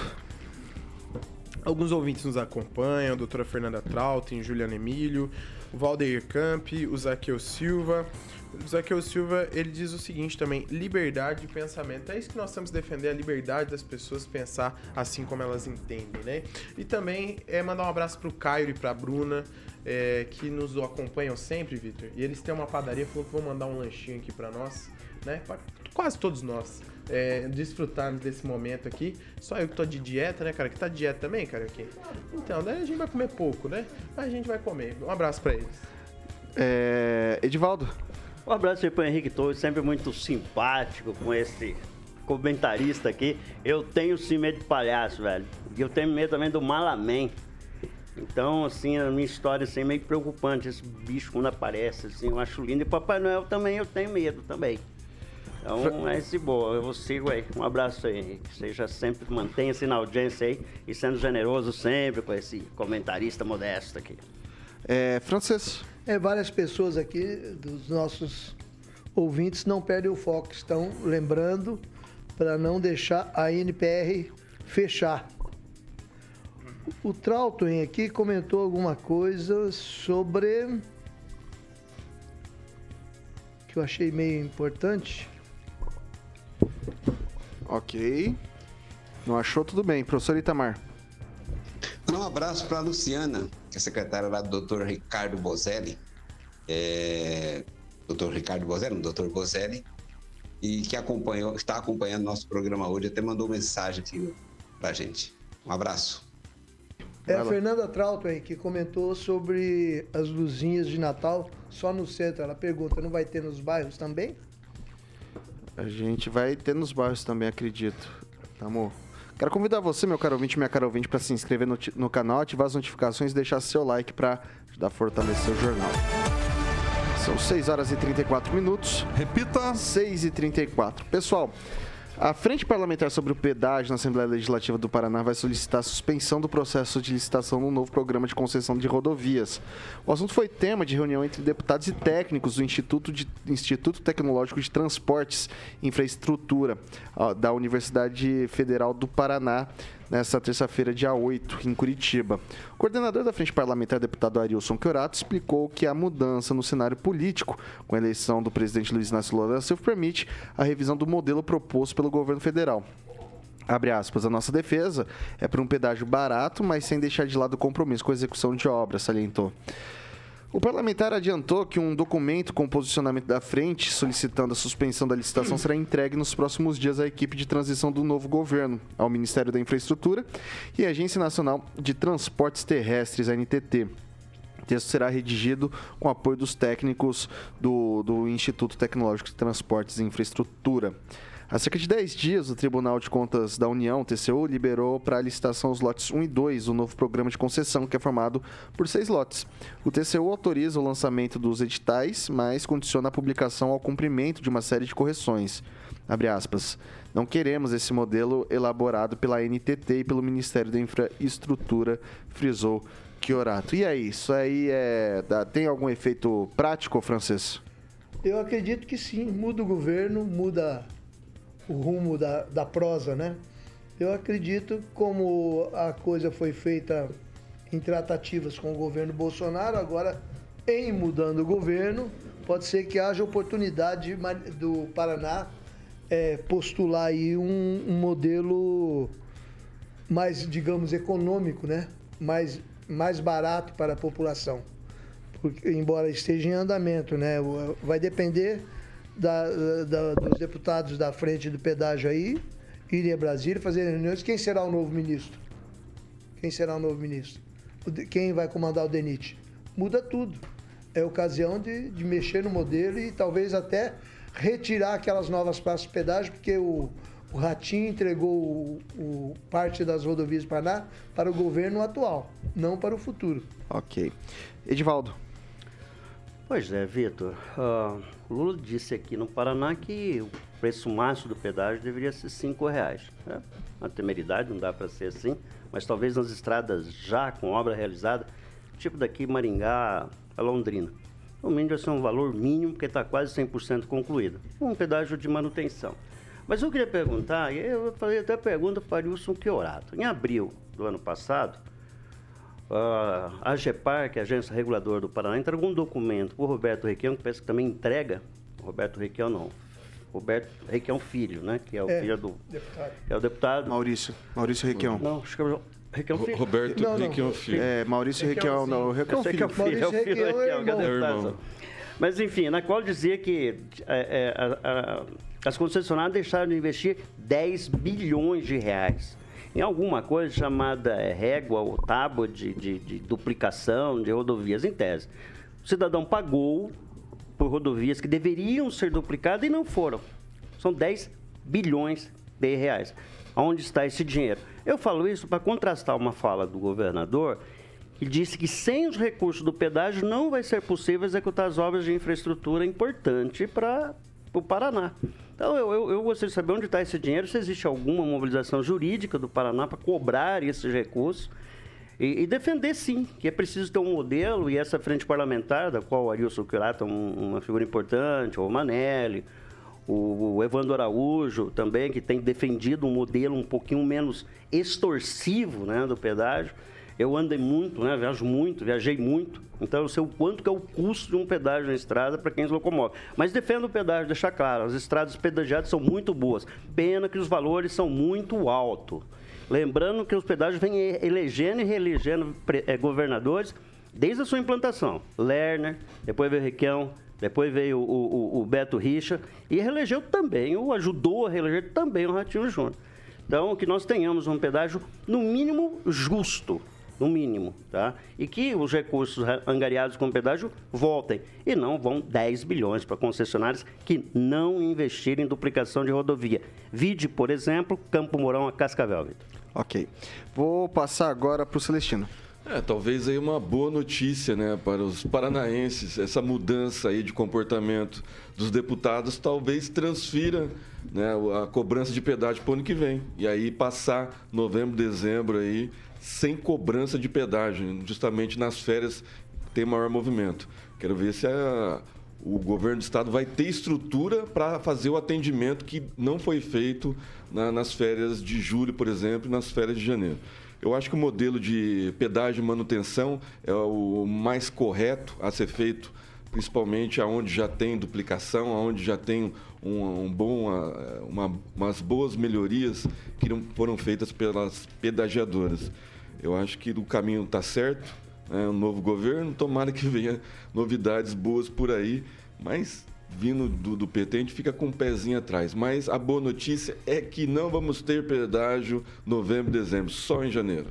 Alguns ouvintes nos acompanham, a doutora Fernanda Trautem, Juliana Emílio, o Valdeir Camp, o Zaqueu Silva. Zaqueu Silva, ele diz o seguinte também, liberdade de pensamento. É isso que nós temos que defender, a liberdade das pessoas pensar assim como elas entendem, né? E também é mandar um abraço pro Caio e pra Bruna, é, que nos acompanham sempre, Vitor. E eles têm uma padaria, falou que vão mandar um lanchinho aqui pra nós, né? Pra quase todos nós. é, desfrutarmos desse momento aqui. Só eu que tô de dieta, né, cara? Que tá de dieta também, cara? Aqui. Então, daí a gente vai comer pouco, né? Mas a gente vai comer. Um abraço pra eles. É, Edivaldo. Um abraço aí pro Henrique Torres, sempre muito simpático com esse comentarista aqui. Eu tenho sim medo de palhaço, velho. E eu tenho medo também do Malamém. Então, assim, a minha história assim, é meio preocupante. Esse bicho quando aparece, assim, eu acho lindo. E Papai Noel também eu tenho medo também. Então, é esse boa. Eu vou sigo aí. Um abraço aí, Henrique. Seja sempre, mantenha-se na audiência aí e sendo generoso sempre com esse comentarista modesto aqui. É, Francês. É, várias pessoas aqui, dos nossos ouvintes, não perdem o foco. Estão lembrando para não deixar a NPR fechar. O Trauton aqui comentou alguma coisa sobre. que eu achei meio importante. Ok. Não achou? Tudo bem. Professor Itamar. Um abraço para a Luciana, que é secretária lá do Dr. Ricardo Bozelli. É... Dr. Ricardo Bozelli, Dr. Bozelli, e que acompanhou, está acompanhando nosso programa hoje, até mandou mensagem aqui pra gente. Um abraço. É a Fernanda Trauton que comentou sobre as luzinhas de Natal só no centro. Ela pergunta, não vai ter nos bairros também? A gente vai ter nos bairros também, acredito. Tá, amor? Quero convidar você, meu caro ouvinte, minha cara ouvinte, para se inscrever no, no, canal, ativar as notificações e deixar seu like para ajudar a fortalecer o jornal. São 6 horas e 34 minutos. Repita. 6 e 34. Pessoal, a Frente Parlamentar sobre o Pedágio na Assembleia Legislativa do Paraná vai solicitar a suspensão do processo de licitação no novo programa de concessão de rodovias. O assunto foi tema de reunião entre deputados e técnicos do Instituto, de, Instituto Tecnológico de Transportes e Infraestrutura da Universidade Federal do Paraná nesta terça-feira, dia 8, em Curitiba. O coordenador da Frente Parlamentar, deputado Arilson Chiorato, explicou que a mudança no cenário político, com a eleição do presidente Luiz Inácio Lula da Silva, permite a revisão do modelo proposto pelo governo federal. Abre aspas, a nossa defesa é por um pedágio barato, mas sem deixar de lado o compromisso com a execução de obras, salientou. O parlamentar adiantou que um documento com posicionamento da frente solicitando a suspensão da licitação será entregue nos próximos dias à equipe de transição do novo governo, ao Ministério da Infraestrutura e à Agência Nacional de Transportes Terrestres, a NTT. O texto será redigido com apoio dos técnicos do, do Instituto Tecnológico de Transportes e Infraestrutura. Há cerca de 10 dias, o Tribunal de Contas da União, TCU, liberou para a licitação os lotes 1 e 2, o novo programa de concessão, que é formado por seis lotes. O TCU autoriza o lançamento dos editais, mas condiciona a publicação ao cumprimento de uma série de correções. Abre aspas. Não queremos esse modelo elaborado pela NTT e pelo Ministério da Infraestrutura, frisou Chiorato. E aí, isso aí é, tem algum efeito prático, francês? Eu acredito que sim. Muda o governo, muda o rumo da, da prosa, né? Eu acredito, como a coisa foi feita em tratativas com o governo Bolsonaro, agora em mudando o governo, pode ser que haja oportunidade do Paraná é, postular aí um, um, modelo mais, digamos, econômico, né? Mais, mais barato para a população. Porque, embora esteja em andamento, né? Vai depender da, da, dos deputados da frente do pedágio aí irem a Brasília fazer reuniões. Quem será o novo ministro? Quem será o novo ministro? Quem vai comandar o DENIT? Muda tudo. É ocasião de, de mexer no modelo e talvez até retirar aquelas novas praças de pedágio, porque o, o Ratinho entregou o, o, parte das rodovias do Paraná para o governo atual, não para o futuro. Ok. Edivaldo. Pois é, Vitor. Uh, Lula disse aqui no Paraná que o preço máximo do pedágio deveria ser cinco reais. É uma temeridade, não dá para ser assim, mas talvez nas estradas já com obra realizada, tipo daqui Maringá a Londrina. O mínimo vai ser um valor mínimo, porque está quase 100% concluído. Um pedágio de manutenção. Mas eu queria perguntar, eu falei até pergunta para o Wilson Chiorato. Em abril do ano passado, a GEPAR, que é a Agência Reguladora do Paraná, entregou um documento para o Roberto Requião, que parece que também entrega. Roberto Requião não. Roberto Requião Filho, né? Que é o é, filho do. Deputado. É o deputado. Maurício. Maurício Requião. Não, acho que é Requião Filho. Roberto não, não. Requião Filho. É, Maurício Requião, não. Requião Filho. É o filho, é o filho Requião, é, é, é, irmão. Mas enfim, na qual dizia que é, é, a, a, As concessionárias deixaram de investir 10 bilhões de reais em alguma coisa chamada é, régua ou tábua de, de, de duplicação de rodovias em tese. O cidadão pagou por rodovias que deveriam ser duplicadas e não foram. São 10 bilhões de reais. Onde está esse dinheiro? Eu falo isso para contrastar uma fala do governador que disse que sem os recursos do pedágio não vai ser possível executar as obras de infraestrutura importante para o Paraná. Então, eu, eu, eu, gostaria de saber onde está esse dinheiro, se existe alguma mobilização jurídica do Paraná para cobrar esses recursos e, e, defender, sim, que é preciso ter um modelo e essa frente parlamentar, da qual o Arilson Quirata é um, uma figura importante, o Manelli, o, o Evandro Araújo também, que tem defendido um modelo um pouquinho menos extorsivo né, do pedágio. Eu andei muito, né? Viajo muito, viajei muito. Então eu sei o quanto que é o custo de um pedágio na estrada para quem se locomove. Mas defendo o pedágio, deixar claro, as estradas pedagiadas são muito boas. Pena que os valores são muito altos. Lembrando que os pedágios vêm elegendo e reelegendo eh, governadores desde a sua implantação. Lerner, depois veio Requião, depois veio o, o, o, Beto Richa e reelegeu também, ou ajudou a reeleger também o Ratinho Júnior. Então, que nós tenhamos um pedágio, no mínimo, justo no mínimo, tá? E que os recursos angariados com pedágio voltem e não vão 10 bilhões para concessionários que não investirem em duplicação de rodovia. Vide, por exemplo, Campo Mourão a Cascavel, Vitor. Ok. Vou passar agora para o Celestino. É, talvez aí uma boa notícia, né, para os paranaenses, essa mudança aí de comportamento dos deputados talvez transfira, né, a cobrança de pedágio para o ano que vem. E aí passar novembro, dezembro aí sem cobrança de pedágio, justamente nas férias tem maior movimento. Quero ver se a, o governo do estado vai ter estrutura para fazer o atendimento que não foi feito na, nas férias de julho, por exemplo, e nas férias de janeiro. Eu acho que o modelo de pedágio e manutenção é o mais correto a ser feito, principalmente aonde já tem duplicação, aonde já tem um, um bom, uma, umas boas melhorias que não foram feitas pelas pedagiadoras. Eu acho que o caminho está certo, né? um novo governo, tomara que venha novidades boas por aí, mas vindo do, do PT a gente fica com um pezinho atrás. Mas a boa notícia é que não vamos ter pedágio novembro, dezembro, só em janeiro.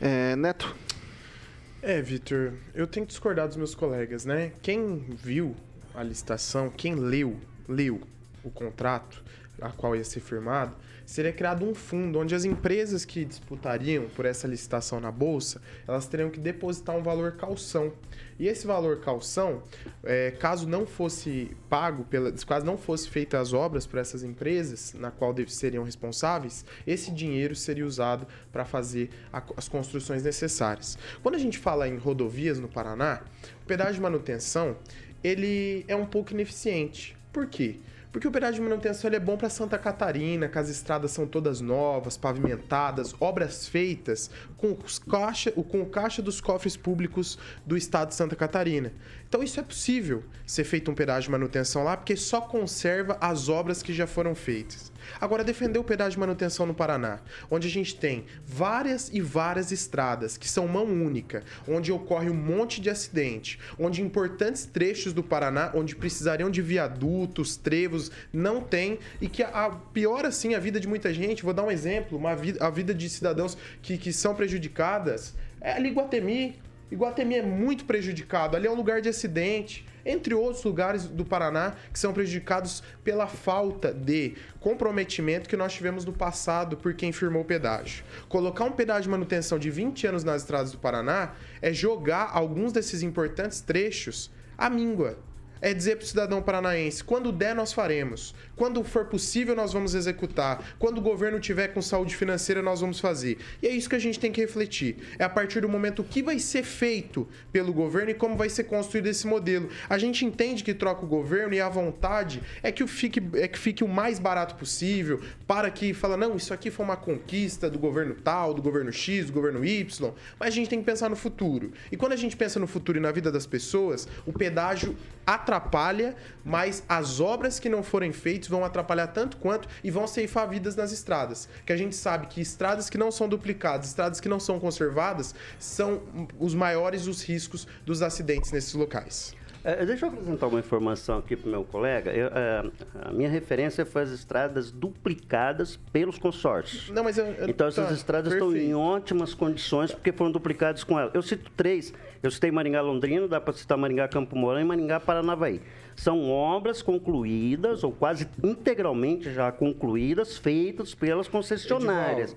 É, Neto. É, Vitor, eu tenho que discordar dos meus colegas, né? Quem viu a licitação, quem leu, leu o contrato a qual ia ser firmado, seria criado um fundo onde as empresas que disputariam por essa licitação na bolsa, elas teriam que depositar um valor calção. E esse valor calção, é, caso não fosse pago, pela, caso não fosse feitas as obras para essas empresas, na qual seriam responsáveis, esse dinheiro seria usado para fazer a, as construções necessárias. Quando a gente fala em rodovias no Paraná, o pedágio de manutenção ele é um pouco ineficiente. Por quê? Porque o pedágio de manutenção é bom para Santa Catarina, que as estradas são todas novas, pavimentadas, obras feitas com, os caixa, com o caixa dos cofres públicos do estado de Santa Catarina. Então isso é possível ser feito um pedágio de manutenção lá, porque só conserva as obras que já foram feitas. Agora, defender o pedágio de manutenção no Paraná, onde a gente tem várias e várias estradas que são mão única, onde ocorre um monte de acidente, onde importantes trechos do Paraná, onde precisariam de viadutos, trevos, não tem, e que a, piora assim a vida de muita gente. Vou dar um exemplo: uma vida, a vida de cidadãos que, que são prejudicadas. É ali Iguatemi. Iguatemi é muito prejudicado, ali é um lugar de acidente entre outros lugares do Paraná que são prejudicados pela falta de comprometimento que nós tivemos no passado por quem firmou o pedágio. Colocar um pedágio de manutenção de 20 anos nas estradas do Paraná é jogar alguns desses importantes trechos à míngua é dizer para o cidadão paranaense: quando der, nós faremos. Quando for possível, nós vamos executar. Quando o governo tiver com saúde financeira, nós vamos fazer. E é isso que a gente tem que refletir. É a partir do momento o que vai ser feito pelo governo e como vai ser construído esse modelo. A gente entende que troca o governo e a vontade é que, fique, é que fique o mais barato possível, para que fala, não, isso aqui foi uma conquista do governo tal, do governo X, do governo Y. Mas a gente tem que pensar no futuro. E quando a gente pensa no futuro e na vida das pessoas, o pedágio atrapalha, mas as obras que não forem feitas vão atrapalhar tanto quanto e vão ceifar vidas nas estradas. Que a gente sabe que estradas que não são duplicadas, estradas que não são conservadas, são os maiores os riscos dos acidentes nesses locais. É, deixa eu apresentar uma informação aqui para o meu colega. Eu, é, a minha referência foi as estradas duplicadas pelos consórcios. Não, mas eu, eu, Então essas tá, estradas estão em ótimas condições porque foram duplicadas com ela. Eu cito três. Eu citei Maringá Londrina, dá para citar Maringá Campo Mourão e Maringá Paranavaí. São obras concluídas ou quase integralmente já concluídas, feitas pelas concessionárias.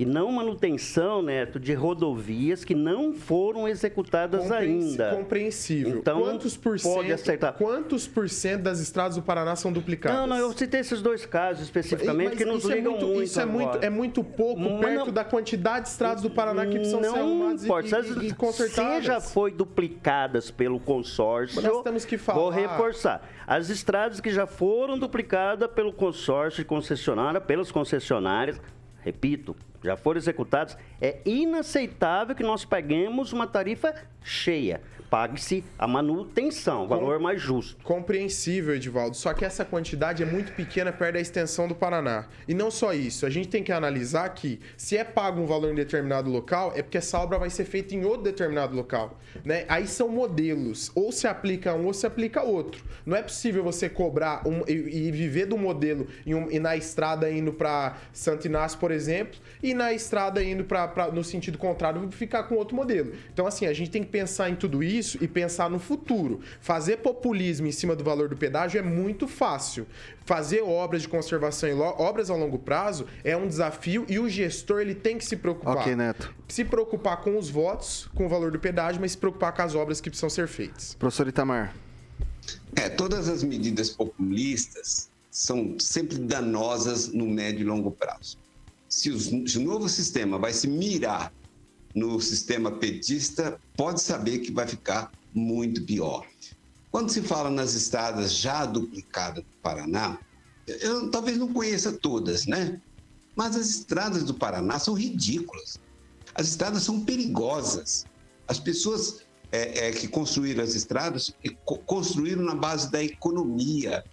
E não manutenção, Neto, de rodovias que não foram executadas Compreensi- ainda. Compreensível. Então, quantos por pode cento, acertar. Quantos por cento das estradas do Paraná são duplicadas? Não, não, eu citei esses dois casos especificamente Mas que nos é ligam muito, muito. Isso é muito, agora. é muito pouco Mas perto não- da quantidade de estradas do Paraná que precisam ser não arrumadas e- importa. e, e, Se consertadas. já foi duplicadas pelo consórcio, Mas nós temos que falar- vou reforçar. As estradas que já foram duplicadas pelo consórcio de concessionária, pelas concessionárias, repito, já foram executadas, é inaceitável que nós peguemos uma tarifa cheia. Pague-se a manutenção, valor mais justo. Compreensível, Edivaldo. Só que essa quantidade é muito pequena perto da extensão do Paraná. E não só isso, a gente tem que analisar que se é pago um valor em determinado local, é porque essa obra vai ser feita em outro determinado local. Né? Aí são modelos. Ou se aplica um ou se aplica outro. Não é possível você cobrar um- e, e viver do modelo em um- e na estrada indo para Santo Inácio, por exemplo, e na estrada indo para no sentido contrário ficar com outro modelo. Então, assim, a gente tem que pensar em tudo isso e pensar no futuro. Fazer populismo em cima do valor do pedágio é muito fácil. Fazer obras de conservação e obras a longo prazo é um desafio e o gestor ele tem que se preocupar. Ok, Neto. Se preocupar com os votos, com o valor do pedágio, mas se preocupar com as obras que precisam ser feitas. Professor Itamar. É, todas as medidas populistas são sempre danosas no médio e longo prazo. Se, os- se o novo sistema vai se mirar no sistema petista, pode saber que vai ficar muito pior. Quando se fala nas estradas já duplicadas do Paraná, eu talvez não conheça todas, né? Mas as estradas do Paraná são ridículas. As estradas são perigosas. As pessoas é, é, que construíram as estradas co- construíram na base da economia.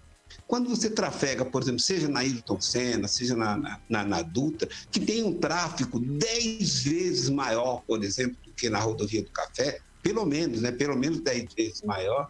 Quando você trafega, por exemplo, seja na Ayrton Senna, seja na, na, na, na Dutra, que tem um tráfego 10 vezes maior, por exemplo, do que na rodovia do Café, pelo menos, né? Pelo menos 10 vezes maior.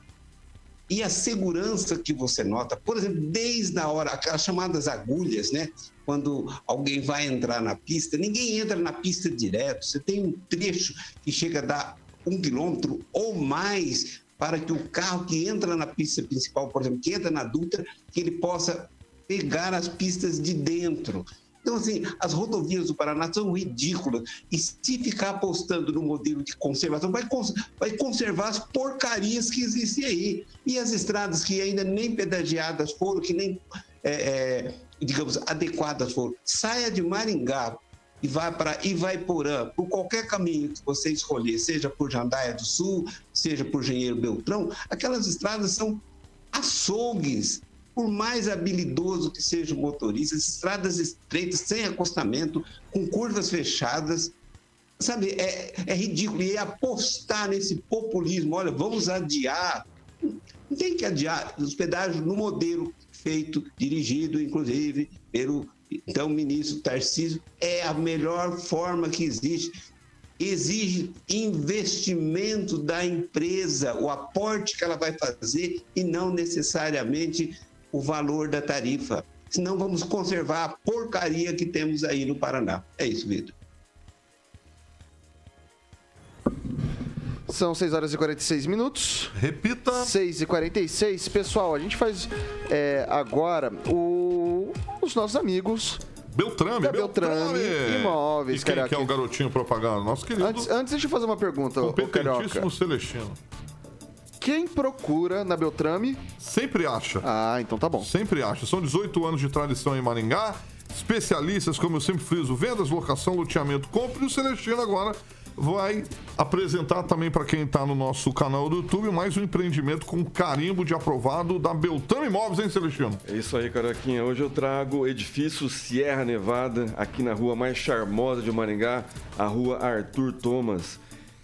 E a segurança que você nota, por exemplo, desde a hora, aquelas chamadas agulhas, né? Quando alguém vai entrar na pista, ninguém entra na pista direto. Você tem um trecho que chega a dar um quilômetro ou mais para que o carro que entra na pista principal, por exemplo, que entra na Dutra, que ele possa pegar as pistas de dentro. Então, assim, as rodovias do Paraná são ridículas. E se ficar apostando no modelo de conservação, vai, cons- vai conservar as porcarias que existem aí. E as estradas que ainda nem pedagiadas foram, que nem, é, é, digamos, adequadas foram. Saia de Maringá e vai para Ivaiporã, por qualquer caminho que você escolher, seja por Jandaia do Sul, seja por Engenheiro Beltrão, aquelas estradas são açougues. Por mais habilidoso que seja o motorista, estradas estreitas, sem acostamento, com curvas fechadas, sabe, é, é ridículo. E apostar nesse populismo, olha, vamos adiar. Não tem que adiar os pedágios no modelo feito, dirigido, inclusive, pelo então ministro Tarcísio, é a melhor forma que existe. Exige investimento da empresa, o aporte que ela vai fazer e não necessariamente o valor da tarifa. Senão vamos conservar a porcaria que temos aí no Paraná. É isso, Vitor. São 6 horas e 46 minutos. Repita. 6 e 46. Pessoal, a gente faz é, agora o- os nossos amigos Beltrame, da Beltrame, Imóveis, E quem que é o garotinho propaganda? Nosso querido Antes, antes deixa eu fazer uma pergunta, competentíssimo Celestino. Quem procura na Beltrame? Sempre acha. Ah, então tá bom. Sempre acha. São 18 anos de tradição em Maringá. Especialistas, como eu sempre friso, vendas, locação, loteamento, compra. E o Celestino agora vai apresentar também para quem está no nosso canal do YouTube mais um empreendimento com carimbo de aprovado da Beltrame Imóveis, hein, Celestino? É isso aí, Caroquinha. Hoje eu trago edifício Sierra Nevada, aqui na rua mais charmosa de Maringá, a rua Arthur Thomas.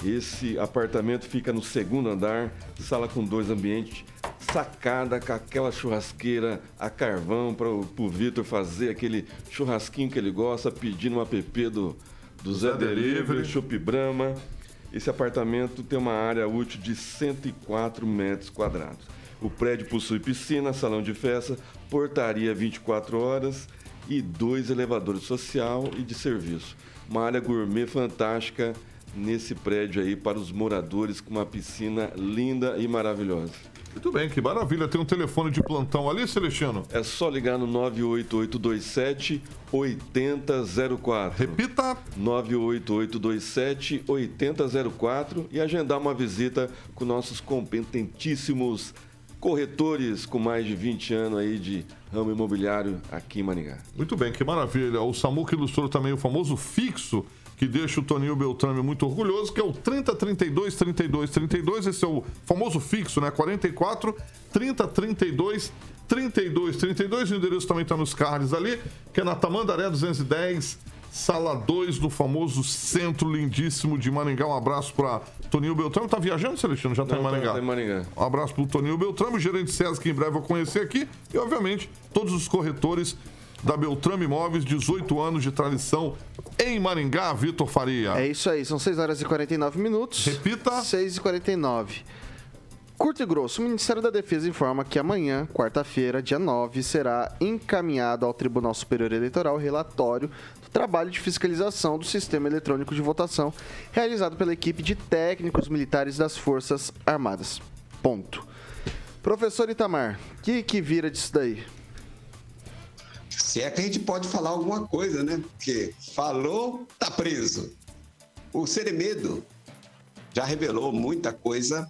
Esse apartamento fica no segundo andar, sala com dois ambientes, sacada com aquela churrasqueira a carvão para o Vitor fazer aquele churrasquinho que ele gosta, pedindo um app do, do Zé, Zé Delivery. Chopp Brahma. Esse apartamento tem uma área útil de 104 metros quadrados. O prédio possui piscina, salão de festa, portaria 24 horas e dois elevadores social e de serviço. Uma área gourmet fantástica nesse prédio aí para os moradores com uma piscina linda e maravilhosa. Muito bem, que maravilha. Tem um telefone de plantão ali, Celestino? É só ligar no 98827 8004. Repita! 98827 8004 e agendar uma visita com nossos competentíssimos corretores com mais de 20 anos aí de ramo imobiliário aqui em Maringá. Muito bem, que maravilha. O Samuca ilustrou também o famoso fixo que deixa o Toninho Beltrame muito orgulhoso, que é o 30 32 32 32. Esse é o famoso fixo, né? 44 30 32 32 32. O endereço também está nos cards ali, que é na Tamandaré 210, sala 2 do famoso centro lindíssimo de Maringá. Um abraço para Toninho Beltrame. Tá viajando, Celestino? Já tá Não, em Maringá? tá em Maringá. Um abraço pro Toninho Beltrame, o gerente César, que em breve eu vou conhecer aqui. E, obviamente, todos os corretores da Beltrame Imóveis, 18 anos de tradição em Maringá, Vitor Faria. É isso aí, são 6 horas e 49 minutos. Repita. 6 e 49. Curto e grosso, o Ministério da Defesa informa que amanhã, quarta-feira, dia 9, será encaminhado ao Tribunal Superior Eleitoral o relatório do trabalho de fiscalização do sistema eletrônico de votação realizado pela equipe de técnicos militares das Forças Armadas. Ponto. Professor Itamar, o que, que vira disso daí? Se é que a gente pode falar alguma coisa, né? Porque falou, tá preso. O Seremedo já revelou muita coisa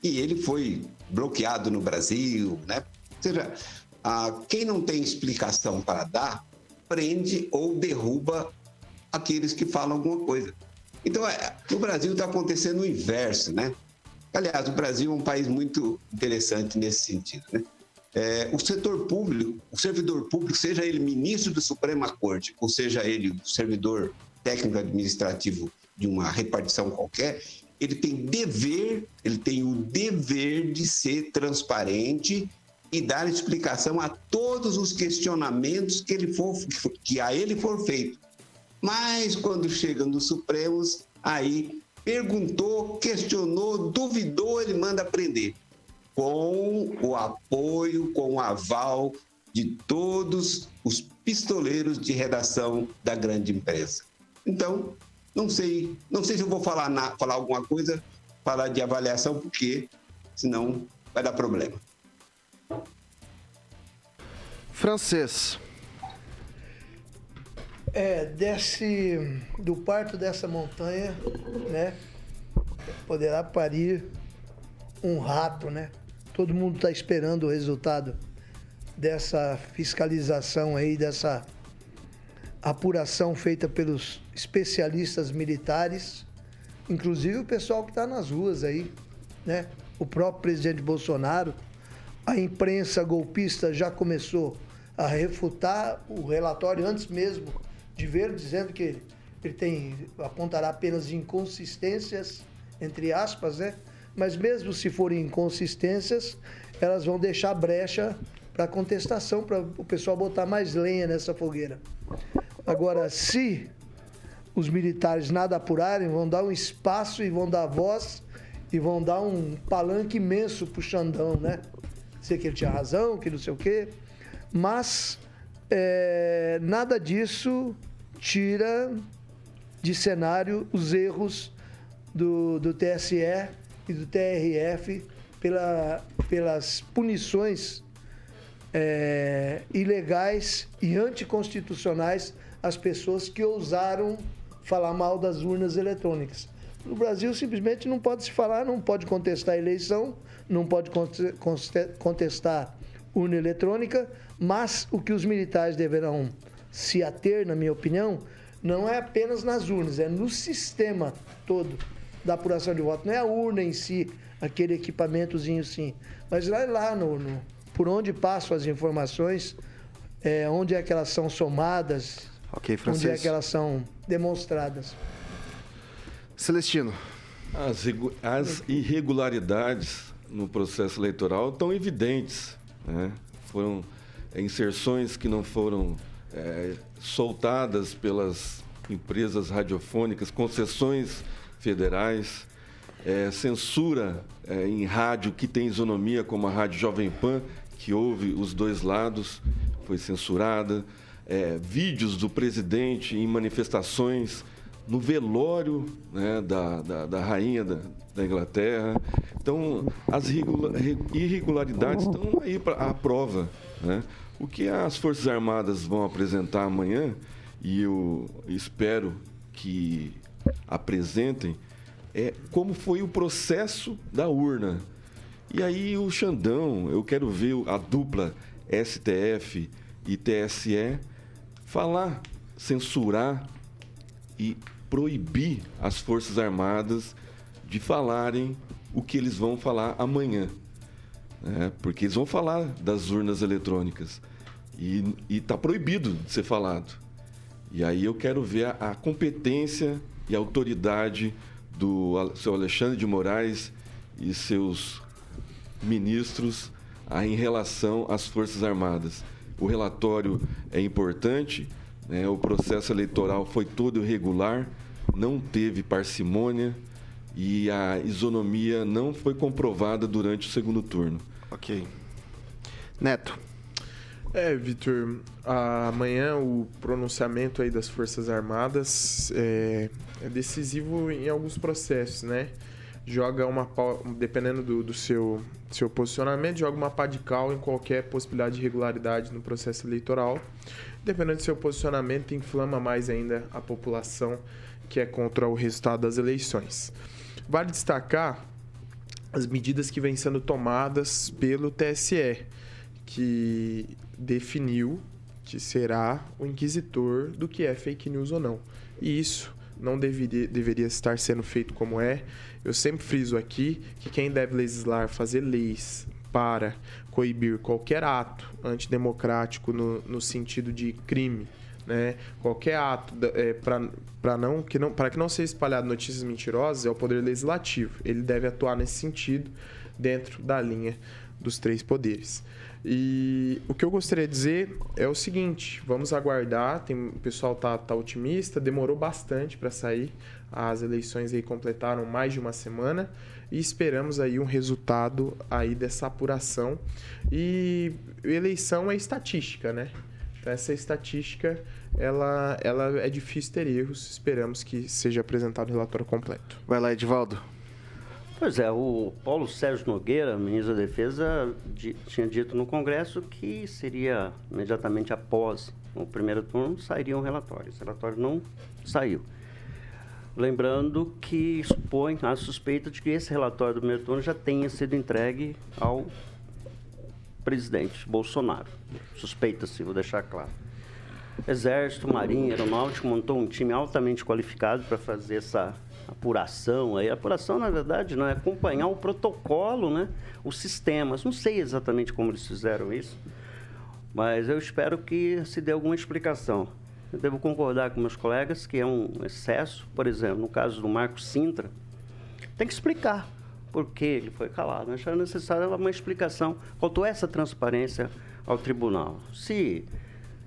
e ele foi bloqueado no Brasil, né? Ou seja, quem não tem explicação para dar, prende ou derruba aqueles que falam alguma coisa. Então, é, no Brasil está acontecendo o inverso, né? Aliás, o Brasil é um país muito interessante nesse sentido, né? É, o setor público, o servidor público, seja ele ministro da Suprema Corte, ou seja ele servidor técnico administrativo de uma repartição qualquer, ele tem dever, ele tem o dever de ser transparente e dar explicação a todos os questionamentos que ele for que a ele for feito. Mas quando chega nos Supremos, aí perguntou, questionou, duvidou, ele manda prender com o apoio, com o aval de todos os pistoleiros de redação da grande empresa. Então, não sei, não sei se eu vou falar, na, falar alguma coisa, falar de avaliação, porque senão vai dar problema. Francês. É, desce do parto dessa montanha, né? Poderá parir um rato, né? Todo mundo está esperando o resultado dessa fiscalização aí, dessa apuração feita pelos especialistas militares, inclusive o pessoal que está nas ruas aí, né? O próprio presidente Bolsonaro, a imprensa golpista já começou a refutar o relatório antes mesmo de ver, dizendo que ele, tem apontará apenas inconsistências entre aspas, né? Mas mesmo se forem inconsistências, elas vão deixar brecha para contestação, para o pessoal botar mais lenha nessa fogueira. Agora, se os militares nada apurarem, vão dar um espaço e vão dar voz e vão dar um palanque imenso pro Xandão, né? Sei que ele tinha razão, que não sei o quê, mas é, nada disso tira de cenário os erros do, do TSE e do TRF pela, pelas punições é, ilegais e anticonstitucionais às pessoas que ousaram falar mal das urnas eletrônicas. No Brasil, simplesmente não pode se falar, não pode contestar a eleição, não pode contestar urna eletrônica, mas o que os militares deverão se ater, na minha opinião, não é apenas nas urnas, é no sistema todo da apuração de voto. Não é a urna em si, aquele equipamentozinho sim, mas lá, lá no, no por onde passam as informações, é, onde é que elas são somadas, Ok, onde é que elas são demonstradas. Celestino. As, as irregularidades no processo eleitoral estão evidentes. Né? Foram inserções que não foram é, soltadas pelas empresas radiofônicas, concessões federais, é, censura é, em rádio que tem isonomia, como a Rádio Jovem Pan, que ouve os dois lados, foi censurada. É, vídeos do presidente em manifestações no velório né, da, da, da, rainha da, da, Inglaterra. Então, as irregularidades estão aí pra, à prova. Né? O que as Forças Armadas vão apresentar amanhã, e eu espero que apresentem, é como foi o processo da urna. E aí o Xandão, eu quero ver a dupla STF e TSE falar, censurar e proibir as Forças Armadas de falarem o que eles vão falar amanhã. Né? Porque eles vão falar das urnas eletrônicas. E está proibido de ser falado. E aí eu quero ver a, a competência e autoridade do seu Alexandre de Moraes e seus ministros a, em relação às Forças Armadas. O relatório é importante, né? o processo eleitoral foi todo irregular, não teve parcimônia e a isonomia não foi comprovada durante o segundo turno. Ok. Neto. É, Vitor, amanhã o pronunciamento aí das Forças Armadas é, é, decisivo em alguns processos, né? Joga uma dependendo do, do, seu, seu posicionamento, joga uma pá de cal em qualquer possibilidade de irregularidade no processo eleitoral. Dependendo do seu posicionamento, inflama mais ainda a população que é contra o resultado das eleições. Vale destacar as medidas que vêm sendo tomadas pelo TSE, que definiu que será o inquisitor do que é fake news ou não. E isso não deveria, deveria estar sendo feito como é. Eu sempre friso aqui que quem deve legislar, fazer leis para coibir qualquer ato antidemocrático no, no sentido de crime, né? Qualquer ato é, para não que não que não seja espalhado notícias mentirosas é o poder legislativo. Ele deve atuar nesse sentido dentro da linha dos três poderes. E o que eu gostaria de dizer é o seguinte: vamos aguardar. Tem, o pessoal tá, tá otimista, demorou bastante para sair. As eleições aí completaram mais de uma semana e esperamos aí um resultado aí dessa apuração. E eleição é estatística, né? Então essa estatística ela, ela é difícil ter erros. Esperamos que seja apresentado o relatório completo. Vai lá, Edivaldo. Pois é, o Paulo Sérgio Nogueira, ministro da Defesa, tinha dito no Congresso que seria imediatamente após o primeiro turno sairia um relatório. Esse relatório não saiu. Lembrando que expõe a suspeita de que esse relatório do primeiro turno já tenha sido entregue ao presidente Bolsonaro. Suspeita-se, vou deixar claro. Exército, Marinha, Aeronáutico montou um time altamente qualificado para fazer essa apuração. Aí, a apuração, na verdade, não é acompanhar o protocolo, né? os sistemas. Não sei exatamente como eles fizeram isso, mas eu espero que se dê alguma explicação. Eu devo concordar com meus colegas que é um excesso, por exemplo, no caso do Marco Sintra, tem que explicar por que ele foi calado. Eu acharam necessária uma explicação. Faltou essa transparência ao tribunal. Se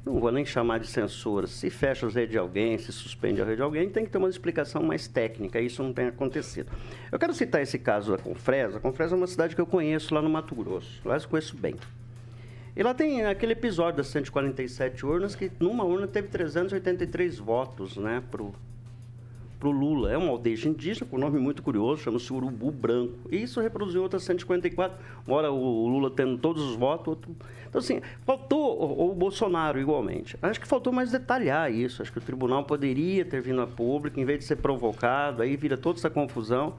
não vou nem chamar de censura, se fecha a rede de alguém, se suspende a rede de alguém, tem que ter uma explicação mais técnica, isso não tem acontecido. Eu quero citar esse caso da Confresa. A Confresa é uma cidade que eu conheço lá no Mato Grosso, lá eu conheço bem. E lá tem aquele episódio das 147 urnas, que numa urna teve 383 votos, né, pro, pro Lula. É uma aldeia indígena com um nome muito curioso, chama-se Urubu Branco. E isso reproduziu outras 154, embora o Lula tendo todos os votos, outro então, assim, faltou, ou o Bolsonaro igualmente, acho que faltou mais detalhar isso. Acho que o tribunal poderia ter vindo a público, em vez de ser provocado, aí vira toda essa confusão.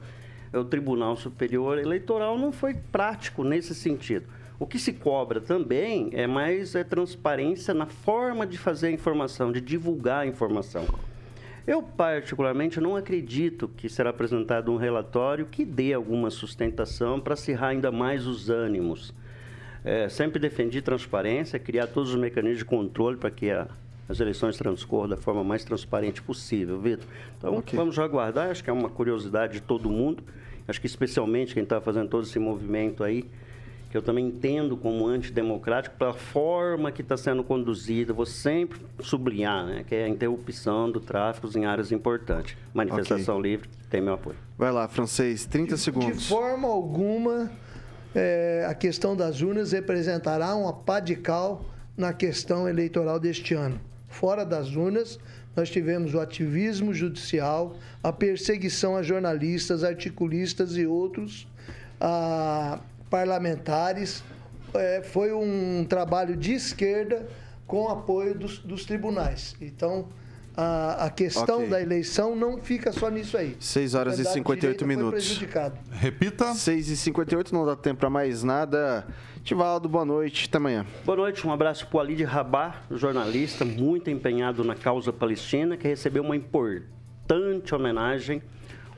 O Tribunal Superior Eleitoral não foi prático nesse sentido. O que se cobra também é mais é, transparência na forma de fazer a informação, de divulgar a informação. Eu, particularmente, não acredito que será apresentado um relatório que dê alguma sustentação para acirrar ainda mais os ânimos. É, sempre defendi transparência, criar todos os mecanismos de controle para que a, as eleições transcorram da forma mais transparente possível, Vitor. Então, okay. vamos aguardar, acho que é uma curiosidade de todo mundo, acho que especialmente quem está fazendo todo esse movimento aí, que eu também entendo como antidemocrático pela forma que está sendo conduzida. Vou sempre sublinhar, né, que é a interrupção do tráfico em áreas importantes. Manifestação livre tem meu apoio. Vai lá, francês, 30 De segundos. forma alguma, é, a questão das urnas representará uma pá de cal na questão eleitoral deste ano. Fora das urnas, nós tivemos o ativismo judicial, a perseguição a jornalistas, articulistas e outros a parlamentares. É, foi um trabalho de esquerda com apoio dos, dos tribunais. Então, a, a questão Ok. da eleição não fica só nisso aí. 6 horas e O candidato 58 direita foi minutos. Repita. 6 e 58 não dá tempo pra mais nada. Tivaldo, boa noite. Até amanhã. Boa noite, um abraço para o Ali de Rabá, jornalista muito empenhado na causa palestina, que recebeu uma importante homenagem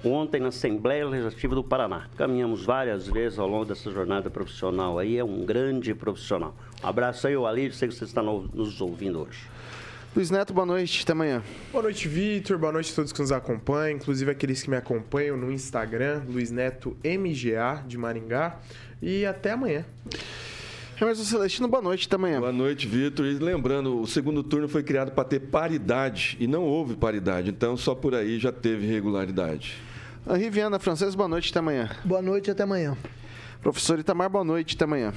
ontem na Assembleia Legislativa do Paraná. Caminhamos várias vezes ao longo dessa jornada profissional aí, é um grande profissional. Um abraço aí, o Ali, sei que você está no- nos ouvindo hoje. Luiz Neto, boa noite. Até amanhã. Boa noite, Vitor. Boa noite a todos que nos acompanham, inclusive aqueles que me acompanham no Instagram, Luiz Neto MGA de Maringá. E até amanhã. Emerson Celestino, boa noite. Até amanhã. Boa noite, Vitor. E lembrando, o segundo turno foi criado para ter paridade e não houve paridade, então só por aí já teve irregularidade. Henri Viana, francês, boa noite. Até amanhã. Boa noite, até amanhã. Professor Itamar, boa noite. Até amanhã.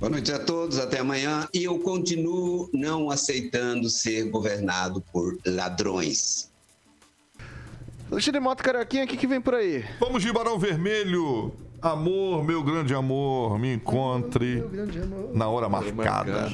Boa noite a todos, até amanhã. E eu continuo não aceitando ser governado por ladrões. Alexandre Mota Carioquinha, o que, que vem por aí? Vamos de Barão Vermelho. Amor, meu grande amor, me encontre Grande amor. na hora marcada.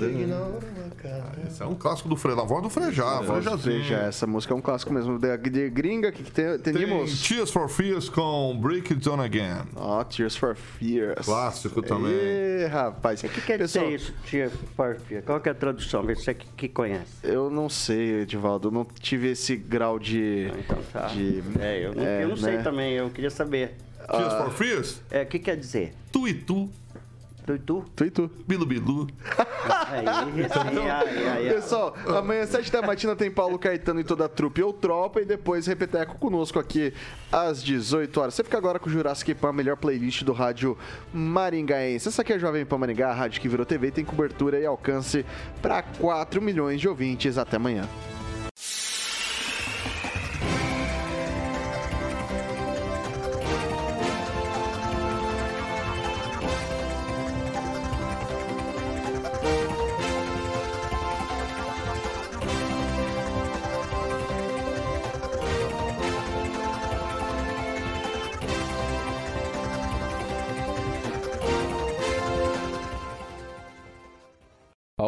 Esse é um clássico do Freja, a voz do Frejá, Frejazinho. Já, essa música é um clássico mesmo. De, de gringa, que, que tem, tem? Tears for Fears com Break It Down Again. Ó, Tears for Fears. Clássico também. Ê, rapaz. O que quer Pessoal, dizer isso, tia Porfia? Qual que é a tradução? Vê se você que, que conhece. Eu não sei, Edivaldo. Eu não tive esse grau de. Ah, Então tá. de- É, eu não, é, eu não sei né? também, eu queria saber. Tears for Fears? É, o que quer dizer? Tu e tu, Tu e tu? Tu e tu. Bilu Bilu. Aí, Pessoal, amanhã às 7 da matina tem Paulo Caetano e toda a trupe ou tropa e depois Repeteco conosco aqui às 18 horas. Você fica agora com o Jurassic Pan, a melhor playlist do rádio maringaense. Essa aqui é a Jovem Pan Maringá, a rádio que virou TV, tem cobertura e alcance para 4 milhões de ouvintes. Até amanhã.